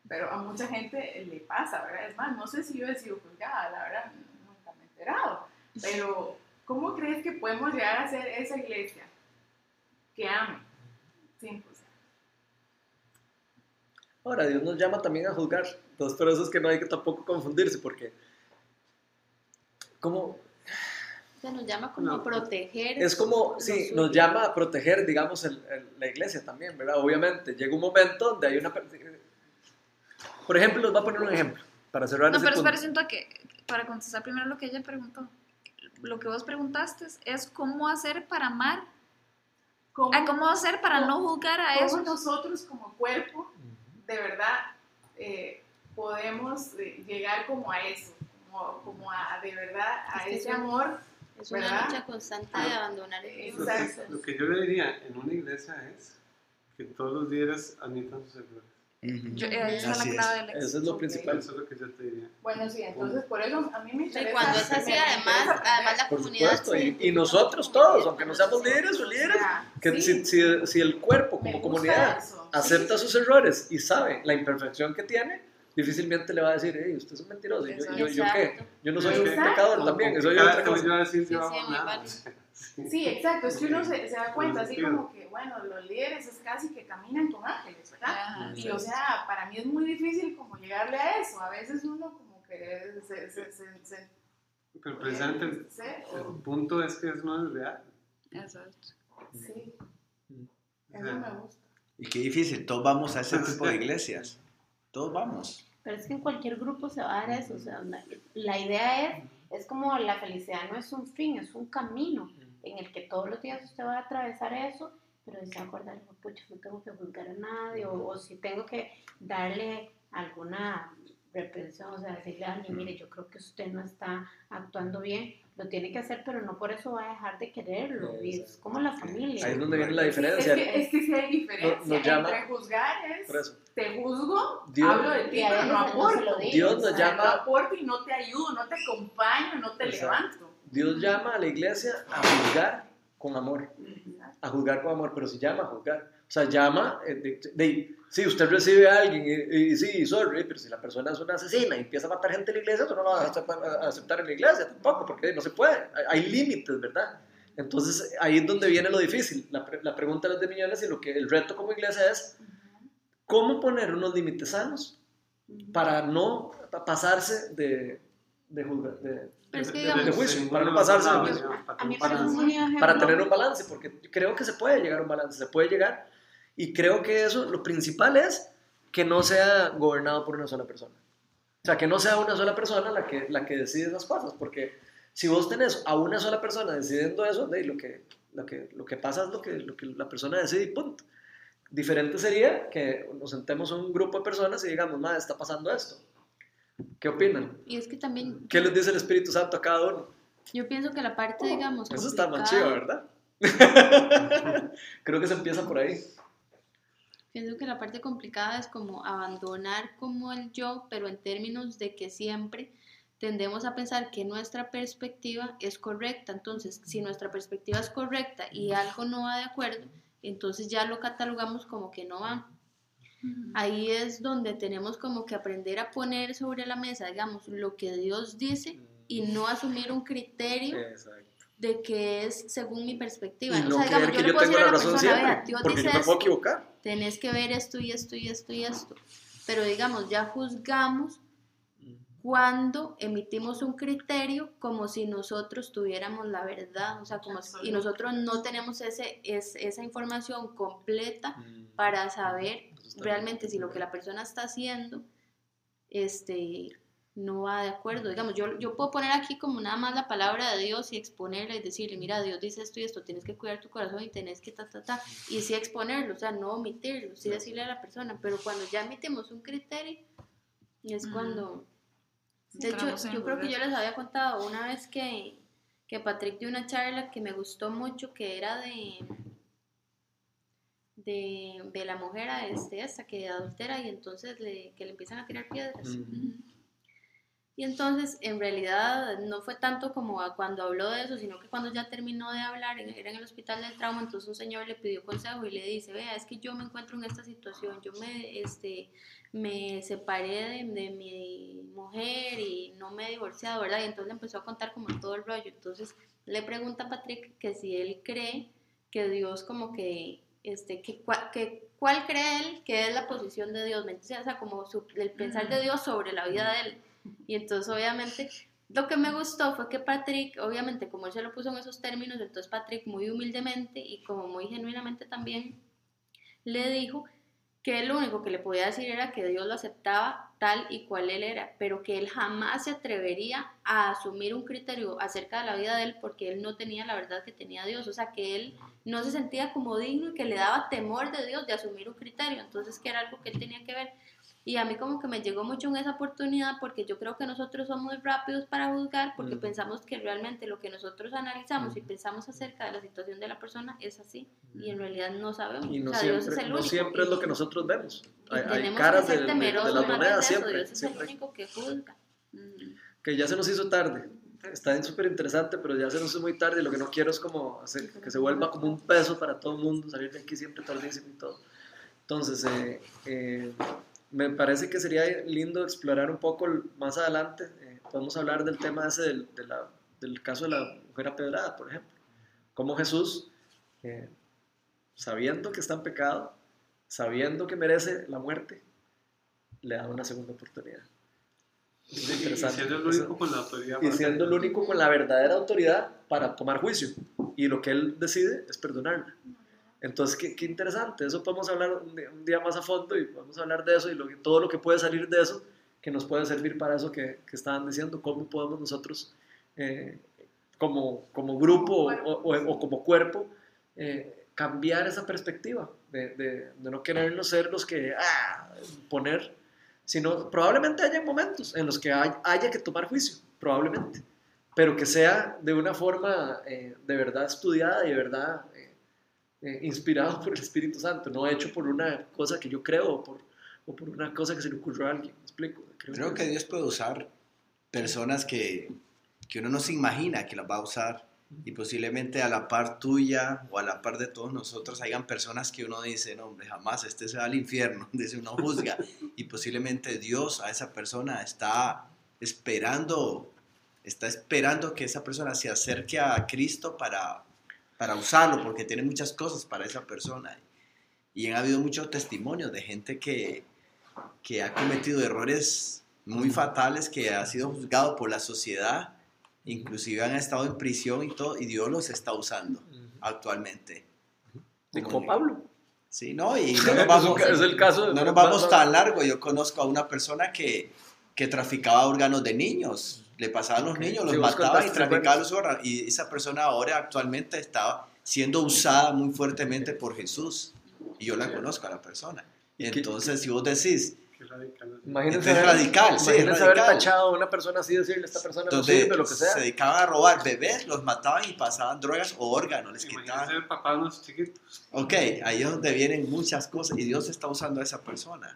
H: pero a mucha gente le pasa, ¿verdad? Es más, no sé si yo he sido juzgada, la verdad, nunca me he enterado. Pero, ¿cómo crees que podemos llegar a ser esa iglesia que ame? Sin juzgar.
A: Ahora, Dios nos llama también a juzgar. Entonces, por eso es que no hay que tampoco confundirse, porque como
D: Se nos llama como
A: No,
D: a proteger.
A: es como, sí,
D: suyo.
A: nos llama a proteger, digamos, el- el- la iglesia también, ¿verdad? Obviamente, llega un momento donde hay una... per- Por ejemplo, les voy a poner un ejemplo para cerrar
F: No,
A: ese
F: pero espera, siento que para contestar primero lo que ella preguntó, lo que vos preguntaste es cómo hacer para amar.
I: ¿Cómo,
F: Ah, ¿Cómo hacer para no juzgar a
I: cómo
F: eso?
I: nosotros como cuerpo, de verdad, eh, podemos eh, llegar como a eso, como, como a, de verdad, a
D: Es que
I: ese amor.
D: Es una
I: ¿Verdad?
D: lucha constante de abandonar el.
E: Lo que, lo que yo le diría en una iglesia es que todos los líderes admitan sus errores.
F: Yo- eh, esa es la
B: es.
F: clave del
A: Eso es lo principal.
E: Eso es lo que yo te diría.
I: Bueno, sí, entonces por eso a mí me interesa.
D: cuando es así, además, además la
A: Por
D: comunidad
A: supuesto, y, y nosotros todos, aunque no seamos líderes o líderes, que
I: sí,
A: si, si, si el cuerpo como comunidad
I: eso,
A: acepta
I: sí.
A: sus errores y sabe la imperfección que tiene, difícilmente le va a decir, hey, usted es un mentiroso, ¿y yo, yo, yo qué? Yo no soy un pecador también,
E: que cada
A: otra cosa.
E: a decir,
D: Sí,
E: yo
D: sí.
I: Sí, exacto, es que uno se, se da cuenta, así como que, bueno, los líderes es casi que caminan con ángeles, ¿verdad?
F: Ajá.
I: Y o sea, para mí es muy difícil como llegarle a eso, a veces uno como que se... se, se, se-
E: Pero precisamente el,
I: sí,
E: el punto es que eso no es real.
F: Exacto.
I: sí, eso me gusta.
B: Y qué difícil, todos vamos a ese tipo de iglesias. Todos vamos.
H: Pero es que en cualquier grupo se va a dar eso. O sea, la, idea es, es como la felicidad no es un fin, es un camino en el que todos los días usted va a atravesar eso, pero se acordar, "Oh, pucha, no tengo que juzgar a nadie, o si tengo que darle alguna reprensión, o sea, decirle a alguien, mire, yo creo que usted no está actuando bien, lo tiene que hacer, pero no por eso va a dejar de quererlo, y es como la familia.
A: Ahí es donde viene la
I: Es
A: diferencia.
I: que, es que sí hay diferencia
A: Nos- nos llama-
I: entre juzgar es,
A: Por eso.
I: te juzgo,
A: Dios-
I: hablo de ti, pero no aporto.
H: digo.
A: Dios nos llama-
I: No aporto y no te ayudo, no te acompaño, no te
A: Exacto.
I: levanto.
A: Dios llama a la iglesia a juzgar con amor, a juzgar con amor, pero si llama a juzgar. O sea, llama, eh, de, de- sí, usted recibe a alguien y, y sí, sorry, pero si la persona es una asesina y empieza a matar gente en la iglesia, tú no lo vas a aceptar, en la iglesia tampoco, porque no se puede, hay, hay límites, ¿verdad? Entonces ahí es donde viene lo difícil. La, pre- la pregunta de los de millones y lo que el reto como iglesia es, ¿cómo poner unos límites sanos para no pa- pasarse de, de juzgar? de-
D: Pero es que,
E: De-
D: digamos,
A: de juicio, para no pasarse de juicio.
E: para
A: tener un balance, porque creo que se puede llegar a un balance, se puede llegar, y creo que eso, lo principal es que no sea gobernado por una sola persona. O sea, que no sea una sola persona la que, la que decide esas cosas, porque si vos tenés a una sola persona decidiendo eso, de lo, que, lo, que, lo que pasa es lo que, lo que la persona decide y punto. Diferente sería que nos sentemos un grupo de personas y digamos, madre, está pasando esto. ¿Qué opinan?
D: Y es que también,
A: ¿Qué les dice el Espíritu Santo a cada uno?
D: yo pienso que la parte, digamos,
A: Eso está más chido, ¿verdad? Creo que se empieza por ahí.
D: Pienso que la parte complicada es como abandonar como el yo, pero en términos de que siempre tendemos a pensar que nuestra perspectiva es correcta. Entonces, si nuestra perspectiva es correcta y algo no va de acuerdo, entonces ya lo catalogamos como que no va. Ahí es donde tenemos como que aprender a poner sobre la mesa, digamos, lo que Dios dice y no asumir un criterio
A: Exacto.
D: De que es según mi perspectiva.
A: Y
D: O
A: no
D: sea, digamos,
A: creer que
D: le
A: yo
D: puedo decir a
A: la razón
D: persona,
A: siempre,
D: "Vea, Dios
A: porque
D: dice
A: yo me puedo
D: esto,
A: equivocar.
D: tenés que ver esto y esto y esto y esto. Pero digamos, ya juzgamos cuando emitimos un criterio como si nosotros tuviéramos la verdad, o sea, como si- y nosotros no tenemos ese, es, esa información completa para saber realmente si lo que la persona está haciendo este, no va de acuerdo. Digamos, yo, yo puedo poner aquí como nada más la palabra de Dios y exponerla y decirle, mira, Dios dice esto y esto, tienes que cuidar tu corazón y tenés que ta, ta, ta, y sí exponerlo, o sea, no omitirlo, sí decirle a la persona, pero cuando ya emitimos un criterio, es cuando... De hecho, yo creo que yo les había contado una vez que, que Patrick dio una charla que me gustó mucho, que era de, de, de la mujer a este, esta que adultera y entonces le, que le empiezan a tirar piedras. Y entonces, en realidad, no fue tanto como cuando habló de eso, sino que cuando ya terminó de hablar, era en el hospital del trauma, entonces un señor le pidió consejo y le dice, vea, es que yo me encuentro en esta situación, yo me, este, me separé de, de mi mujer y no me he divorciado, ¿verdad? Y entonces le empezó a contar como todo el rollo. Entonces le pregunta a Patrick que si él cree que Dios como que, este, que, que cuál cree él que es la posición de Dios, ¿me entiendes? O sea, como su- el pensar de Dios sobre la vida de él. Y entonces, obviamente, lo que me gustó fue que Patrick, obviamente, como él se lo puso en esos términos, entonces Patrick muy humildemente y como muy genuinamente también le dijo que lo único que le podía decir era que Dios lo aceptaba tal y cual él era, pero que él jamás se atrevería a asumir un criterio acerca de la vida de él porque él no tenía la verdad que tenía Dios, o sea, que él no se sentía como digno y que le daba temor de Dios de asumir un criterio, entonces que era algo que él tenía que ver. Y a mí como que me llegó mucho en esa oportunidad porque yo creo que nosotros somos rápidos para juzgar porque
A: Mm.
D: pensamos que realmente lo que nosotros analizamos y pensamos acerca de la situación de la persona es así y en realidad no sabemos.
A: Y no
D: o sea, Dios es
A: siempre,
D: el
A: no
D: único.
A: siempre es lo que nosotros vemos. Hay, hay caras de, de- de
D: de eso,
A: siempre.
D: Dios es el
A: siempre.
D: único que juzga.
A: Que ya se nos hizo tarde. Está súper interesante, pero ya se nos hizo muy tarde y lo que no quiero es como hacer que se vuelva como un peso para todo el mundo, salir de aquí siempre tardísimo y todo. Entonces, eh, eh, me parece que sería lindo explorar un poco más adelante. eh, podemos hablar del tema ese del, de la- del caso de la mujer apedrada, por ejemplo. Cómo Jesús, eh, sabiendo que está en pecado, sabiendo que merece la muerte, le da una segunda oportunidad. Es
E: Y siendo el único con la autoridad.
A: y siendo el único con la verdadera autoridad para tomar juicio. Y lo que él decide es perdonarla. Entonces, qué, qué interesante. Eso podemos hablar un día, un día más a fondo y podemos hablar de eso y lo todo lo que puede salir de eso que nos puede servir para eso que, que estaban diciendo, cómo podemos nosotros eh, como, como grupo o, o- o como cuerpo eh, cambiar esa perspectiva de, de- de no querernos ser los que ah, poner, sino probablemente haya momentos en los que hay- haya que tomar juicio, probablemente, pero que sea de una forma eh, de verdad estudiada y de verdad eh, inspirado por el Espíritu Santo, no hecho por una cosa que yo creo o por, o por una cosa que se le ocurrió a alguien. ¿Me explico?
B: Creo que Dios puede usar personas que, que uno no se imagina que las va a usar y posiblemente a la par tuya o a la par de todos nosotros hayan personas que uno dice, no hombre, jamás este se va al infierno, dice uno juzga y posiblemente Dios a esa persona está esperando, está esperando que esa persona se acerque a Cristo para, para usarlo porque tiene muchas cosas para esa persona y han habido muchos testimonios de gente que, que ha cometido errores muy fatales, que ha sido juzgado por la sociedad, inclusive han estado en prisión y todo, y Dios los está usando actualmente.
A: Y como Pablo.
B: Sí, no, y no nos vamos,
A: ca- es el caso de-
B: no nos vamos tan largo. Yo conozco a una persona que, que traficaba órganos de niños. Le pasaban los niños, los
A: Sí,
B: mataba y traficaba los órganos. Y esa persona ahora actualmente estaba siendo usada muy fuertemente por Jesús. Y yo la conozco a la persona.
A: ¿Y qué-
B: Entonces, si vos decís,
E: Qué radical es.
A: Imagínense
B: Es
A: haber-
B: radical, sí, es
A: imagínense haber
B: radical.
A: tachado a una persona así, decirle a esta persona no
B: donde
A: sirve, lo que sea.
B: se dedicaban a robar bebés, los mataban y pasaban drogas o órganos, les
E: Imagínate
B: quitaban.
E: ser papá de unos chiquitos.
B: Ok, ahí es donde vienen muchas cosas y Dios está usando a esa persona.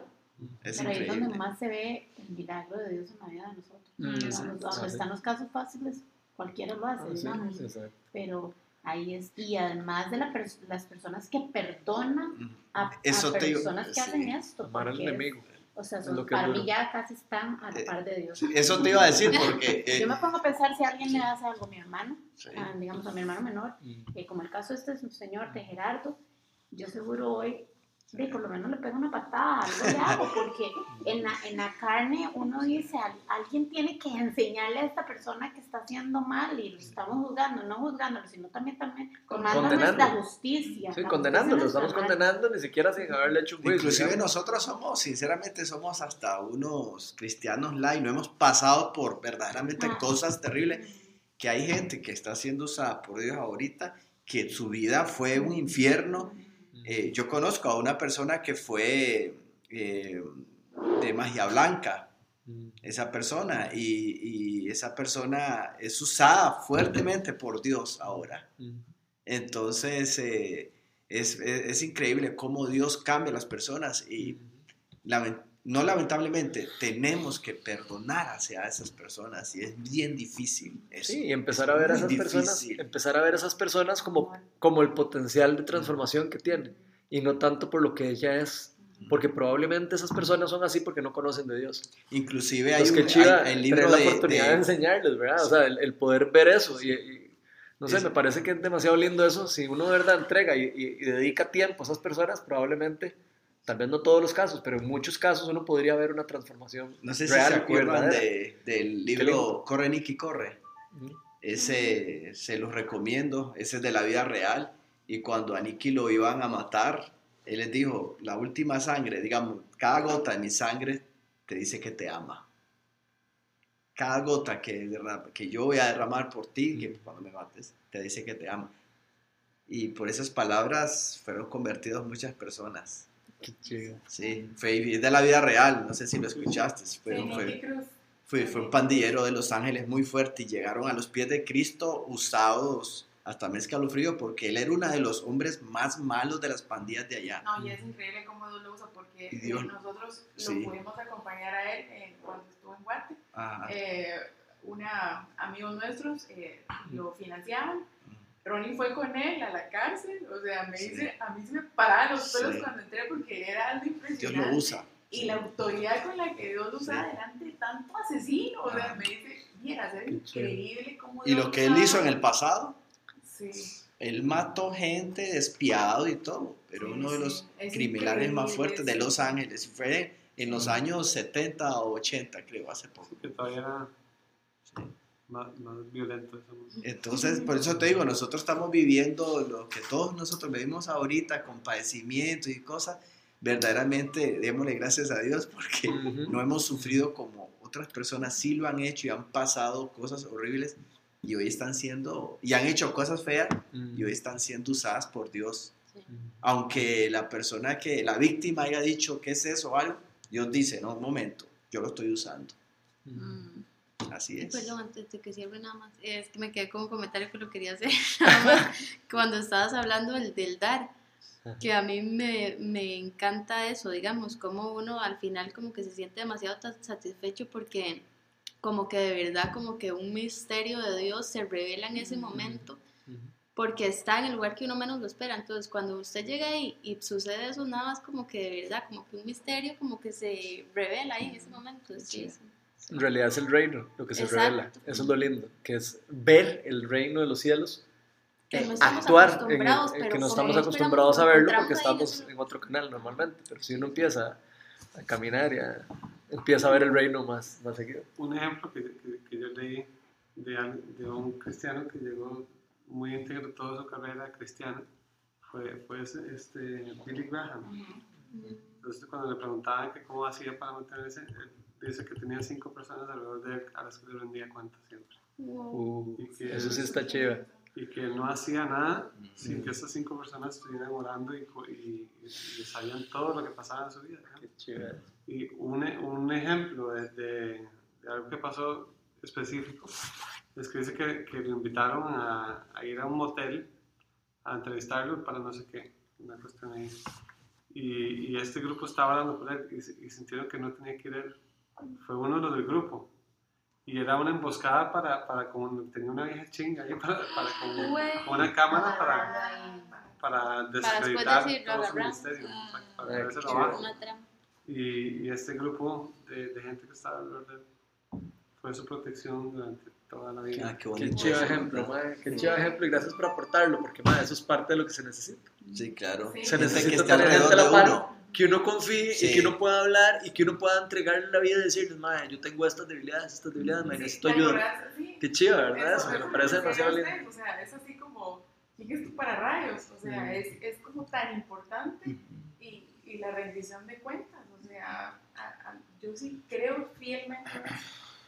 B: Es
H: Pero ahí es
B: increíble.
H: donde más se ve el milagro de Dios en la vida de nosotros.
A: Mm,
H: Donde- están los casos fáciles, cualquiera lo hace,
A: Ah, sí,
H: digamos.
A: sí.
H: Pero ahí es, y además de la pers- las personas que perdonan a,
B: Eso
H: a
B: te
H: personas que
B: sí.
H: hacen esto.
A: Amar al
H: es-
A: enemigo.
H: o sea,
A: es
H: son-
A: lo que
H: para mí ya casi están a la
B: Eh,
H: par de Dios.
B: Eso te iba a decir porque... eh,
H: Yo me pongo a pensar si alguien le hace algo a mi hermano,
B: sí.
H: a, digamos a mi hermano menor, eh, como el caso este señor de Gerardo, yo seguro hoy, de, por lo menos le pego una patada, algo le hago, porque en la, en la carne uno dice, "Al- alguien tiene que enseñarle a esta persona que está haciendo mal y lo estamos juzgando, no juzgándolo, sino también, también tomando
A: Condenando.
H: nuestra justicia.
A: Sí,
H: la
A: condenándolo,
H: justicia
A: estamos condenando ni siquiera sin haberle hecho un juicio.
B: Inclusive
A: digamos.
B: nosotros somos, sinceramente, somos hasta unos cristianos light, no hemos pasado por verdaderamente
H: Ah.
B: cosas terribles, que hay gente que está siendo usada por Dios ahorita, que su vida fue un infierno. Eh, yo conozco a una persona que fue eh, de magia blanca, esa persona, y, y esa persona es usada fuertemente por Dios ahora. Entonces, eh, es, es- es increíble cómo Dios cambia a las personas y lamen- no lamentablemente tenemos que perdonar hacia esas personas y es bien difícil. eso.
A: Sí, y empezar a ver a esas personas, empezar a ver a esas personas como, como el potencial de transformación que tienen y no tanto por lo que ella es, porque probablemente esas personas son así porque no conocen de Dios.
B: Inclusive hay,
A: Entonces,
B: un, hay- el libro
A: la
B: de,
A: oportunidad de,
B: de-
A: enseñarles, ¿verdad? O sea, el, el poder ver eso y, y, no sé,
B: Es-
A: me parece que es demasiado lindo eso. Si uno de verdad entrega y, y- y dedica tiempo a esas personas, probablemente, tal vez no todos los casos, pero en muchos casos uno podría ver una transformación
B: no sé si
A: real
B: se acuerdan de- del libro Corre Nicky Corre.
A: Ujú.
B: Ese se los recomiendo, ese es de la vida real. Y cuando a Nicky lo iban a matar, Él les dijo, la última sangre, digamos, cada gota de mi sangre te dice que te ama. Cada gota que, que yo voy a derramar por ti, que cuando me mates, te dice que te ama. Y por esas palabras fueron convertidas muchas personas.
A: Qué chido.
B: Sí, fue es de la vida real, no sé si lo escuchaste, fue,
I: Sí,
B: fue, fue, fue un pandillero de Los Ángeles muy fuerte y llegaron a los pies de Cristo usados hasta me escalofrío porque él era uno de los hombres más malos de las pandillas de allá.
I: No, y es increíble cómo Dios lo usa porque
B: Y Dios-
I: eh, nosotros
B: sí.
I: lo pudimos acompañar a él eh, cuando estuvo en Guate. Eh, una, amigos nuestros eh, lo financiaban. Ronnie fue con él a la cárcel. O sea, me
B: Sí.
I: dice, a mí se me paraban los pelos
B: Sí.
I: cuando entré porque era algo
B: Dios
I: impresionante.
B: lo usa.
I: Y la autoridad con la que Dios lo usa
B: Sí.
I: delante de tanto asesino. O sea, me dice, mira, es increíble cómo
B: Y
I: Dios
B: lo que él hizo en el pasado,
I: Sí.
B: él mató gente despiadado y todo, pero
I: Sí,
B: uno de los
I: Es
B: criminales más fuertes de. Los Ángeles fue en los años 70 o 80, creo, hace poco.
E: Que todavía era más, más violento.
B: Entonces, por eso te digo, nosotros estamos viviendo lo que todos nosotros vivimos ahorita, con padecimiento y cosas. Verdaderamente, démosle gracias a Dios porque
A: Ujú.
B: no hemos sufrido como otras personas sí lo han hecho y han pasado cosas horribles y hoy están siendo, y han hecho cosas feas y hoy están siendo usadas por Dios.
D: Sí.
B: Aunque la persona que, la víctima haya dicho que es eso o algo, Dios dice, no, un momento, yo lo estoy usando.
D: Mm.
B: Así es.
D: Perdón, antes de que cierre nada más. Es que me quedé con un comentario que lo quería hacer. Nada más. Cuando estabas hablando del, del dar, que a mí me, me encanta eso, digamos, como uno al final como que se siente demasiado satisfecho porque como que de verdad como que un misterio de Dios se revela en ese momento porque está en el lugar que uno menos lo espera. Entonces, cuando usted llega ahí y sucede eso, nada más como que de verdad, como que un misterio como que se revela ahí en ese momento. Sí, sí.
A: En realidad es el reino lo que se
D: Exacto.
A: revela. Eso es lo lindo, que es ver el reino de los cielos,
D: Que no
A: actuar, en en que no estamos acostumbrados a verlo porque estamos
D: en
A: otro canal normalmente. Pero si uno empieza a caminar y a- empieza a ver el reino más, más seguido.
E: Un ejemplo que, que, que yo leí de, de un cristiano que llegó muy íntegro toda su carrera cristiana fue, fue este Billy Graham. Entonces cuando le preguntaban que cómo hacía para mantenerse, dice que tenía cinco personas alrededor de él a las que le rendía cuenta siempre.
A: Uh,
E: Y que,
A: eso sí está chido.
E: y que no hacía nada sin que esas cinco personas estuvieran orando y, y, y- y sabían todo lo que pasaba en su vida. ¿no?
A: Qué chido.
E: Y un, un ejemplo de, de- de algo que pasó específico es que dice que, que lo invitaron a, a ir a un motel a entrevistarlo para no sé qué, una cuestión ahí. Y, y este grupo estaba hablando con él y sintieron que no tenía que ir él. Fue uno de los del grupo. Y era una emboscada para, para como tenía una vieja chinga ahí, para, para
D: Güey.
E: con una cámara para, para
D: después
E: desacreditar
D: decirlo,
E: todo su
D: ¿verdad?
E: ministerio, para, para
A: Ah,
E: traérselo
A: qué
E: abajo.
D: Una trampa.
E: Y, y este grupo de, de gente que estaba alrededor de él fue su protección durante toda la vida.
B: Ah, qué
A: Qué
B: bonito
A: chido
B: eso,
A: ejemplo,
B: ¿verdad?
A: mae, Qué chido ejemplo y gracias por aportarlo, porque mae, eso es parte de lo que se necesita.
B: Sí, claro.
I: Sí.
A: Se
B: Gente
A: necesita
B: que está
A: tener gente a
B: alrededor
A: la
B: de
A: par,
B: uno.
A: Que uno confíe y
B: Sí.
A: que uno pueda hablar y que uno pueda entregarle la vida y decirles, mae, yo tengo estas debilidades, estas debilidades,
I: Sí,
A: necesito
I: ¿te
A: ayuda.
I: Sí.
A: Qué chido, ¿verdad? Eso,
I: Eso,
A: me
I: eso
A: parece
I: me
A: demasiado
I: decía
A: lindo.
I: O sea, es así como, ¿quién es tú para rayos? O sea,
A: Mm.
I: es, es como tan importante y, y la rendición de cuentas. O sea, a- a- yo sí creo fielmente en eso.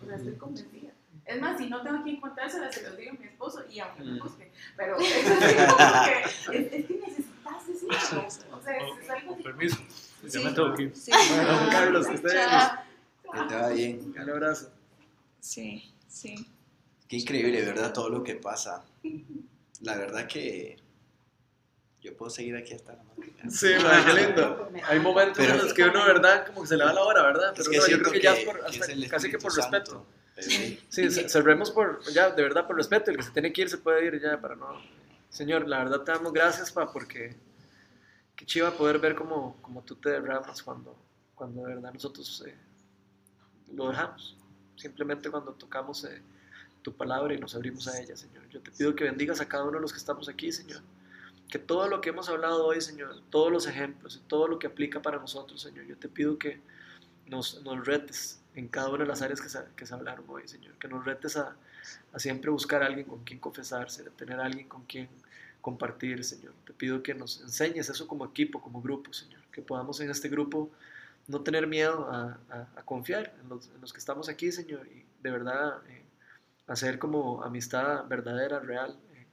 I: O sea, estoy convencida. Es más, si no tengo quien contársela, se los digo a mi esposo y aunque me busque. Pero es así como que, es, es que O sea, es, es
C: O
I: así.
C: permiso, ya
F: Sí.
C: me tengo que ir.
F: Sí,
A: Bueno, Carlos, que.
B: Que te va bien.
A: Un abrazo.
F: sí, sí.
B: Qué increíble, ¿verdad? Todo lo que pasa. La verdad que yo puedo seguir aquí hasta la mañana.
A: Sí, mae, qué lindo. Hay momentos
B: Pero-
A: en los que uno, ¿verdad? Como que se le va la hora, ¿verdad? Pero
B: Es que
A: no, yo creo que, ya es
B: que-
A: por,
B: que
A: hasta
B: es el
A: casi que por respeto.
B: Sí.
A: Sí, ce- cerremos por, ya, de verdad, por respeto. El que se tiene que ir se puede ir ya para no. Señor, la verdad te damos gracias, pa, porque qué chiva poder ver cómo, cómo tú te derramas cuando, cuando de verdad nosotros eh, lo dejamos. Simplemente cuando tocamos eh, tu palabra y nos abrimos a ella, Señor. Yo te pido que bendigas a cada uno de los que estamos aquí, Señor. Que todo lo que hemos hablado hoy, Señor, todos los ejemplos y todo lo que aplica para nosotros, Señor, yo te pido que nos, nos retes en cada una de las áreas que se, que se hablaron hoy, Señor. Que nos retes a, a siempre buscar a alguien con quien confesarse, a tener a alguien con quien compartir, Señor. Te pido que nos enseñes eso como equipo, como grupo, Señor. Que podamos en este grupo no tener miedo a, confiar en los, que estamos aquí, Señor, y de verdad eh, hacer como amistad verdadera, real, eh,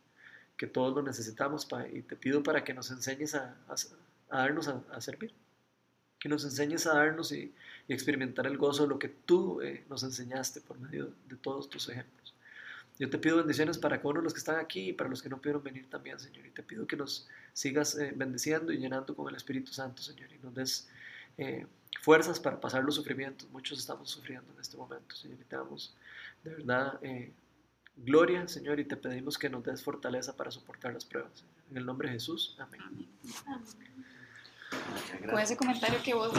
A: que todos lo necesitamos, y te pido para que nos enseñes a, darnos a, servir, que nos enseñes a darnos y, y experimentar el gozo de lo que tú eh, nos enseñaste por medio de todos tus ejemplos. Yo te pido bendiciones para cada uno de los que están aquí y para los que no pudieron venir también, Señor. Y te pido que nos sigas eh, bendiciendo y llenando con el Espíritu Santo, Señor. Y nos des eh, fuerzas para pasar los sufrimientos. Muchos estamos sufriendo en este momento, Señor. Y te damos de verdad eh, gloria, Señor. Y te pedimos que nos des fortaleza para soportar las pruebas. Señor. En el nombre de Jesús. Amén.
F: Amén.
B: Muchas
F: Con ese comentario que vos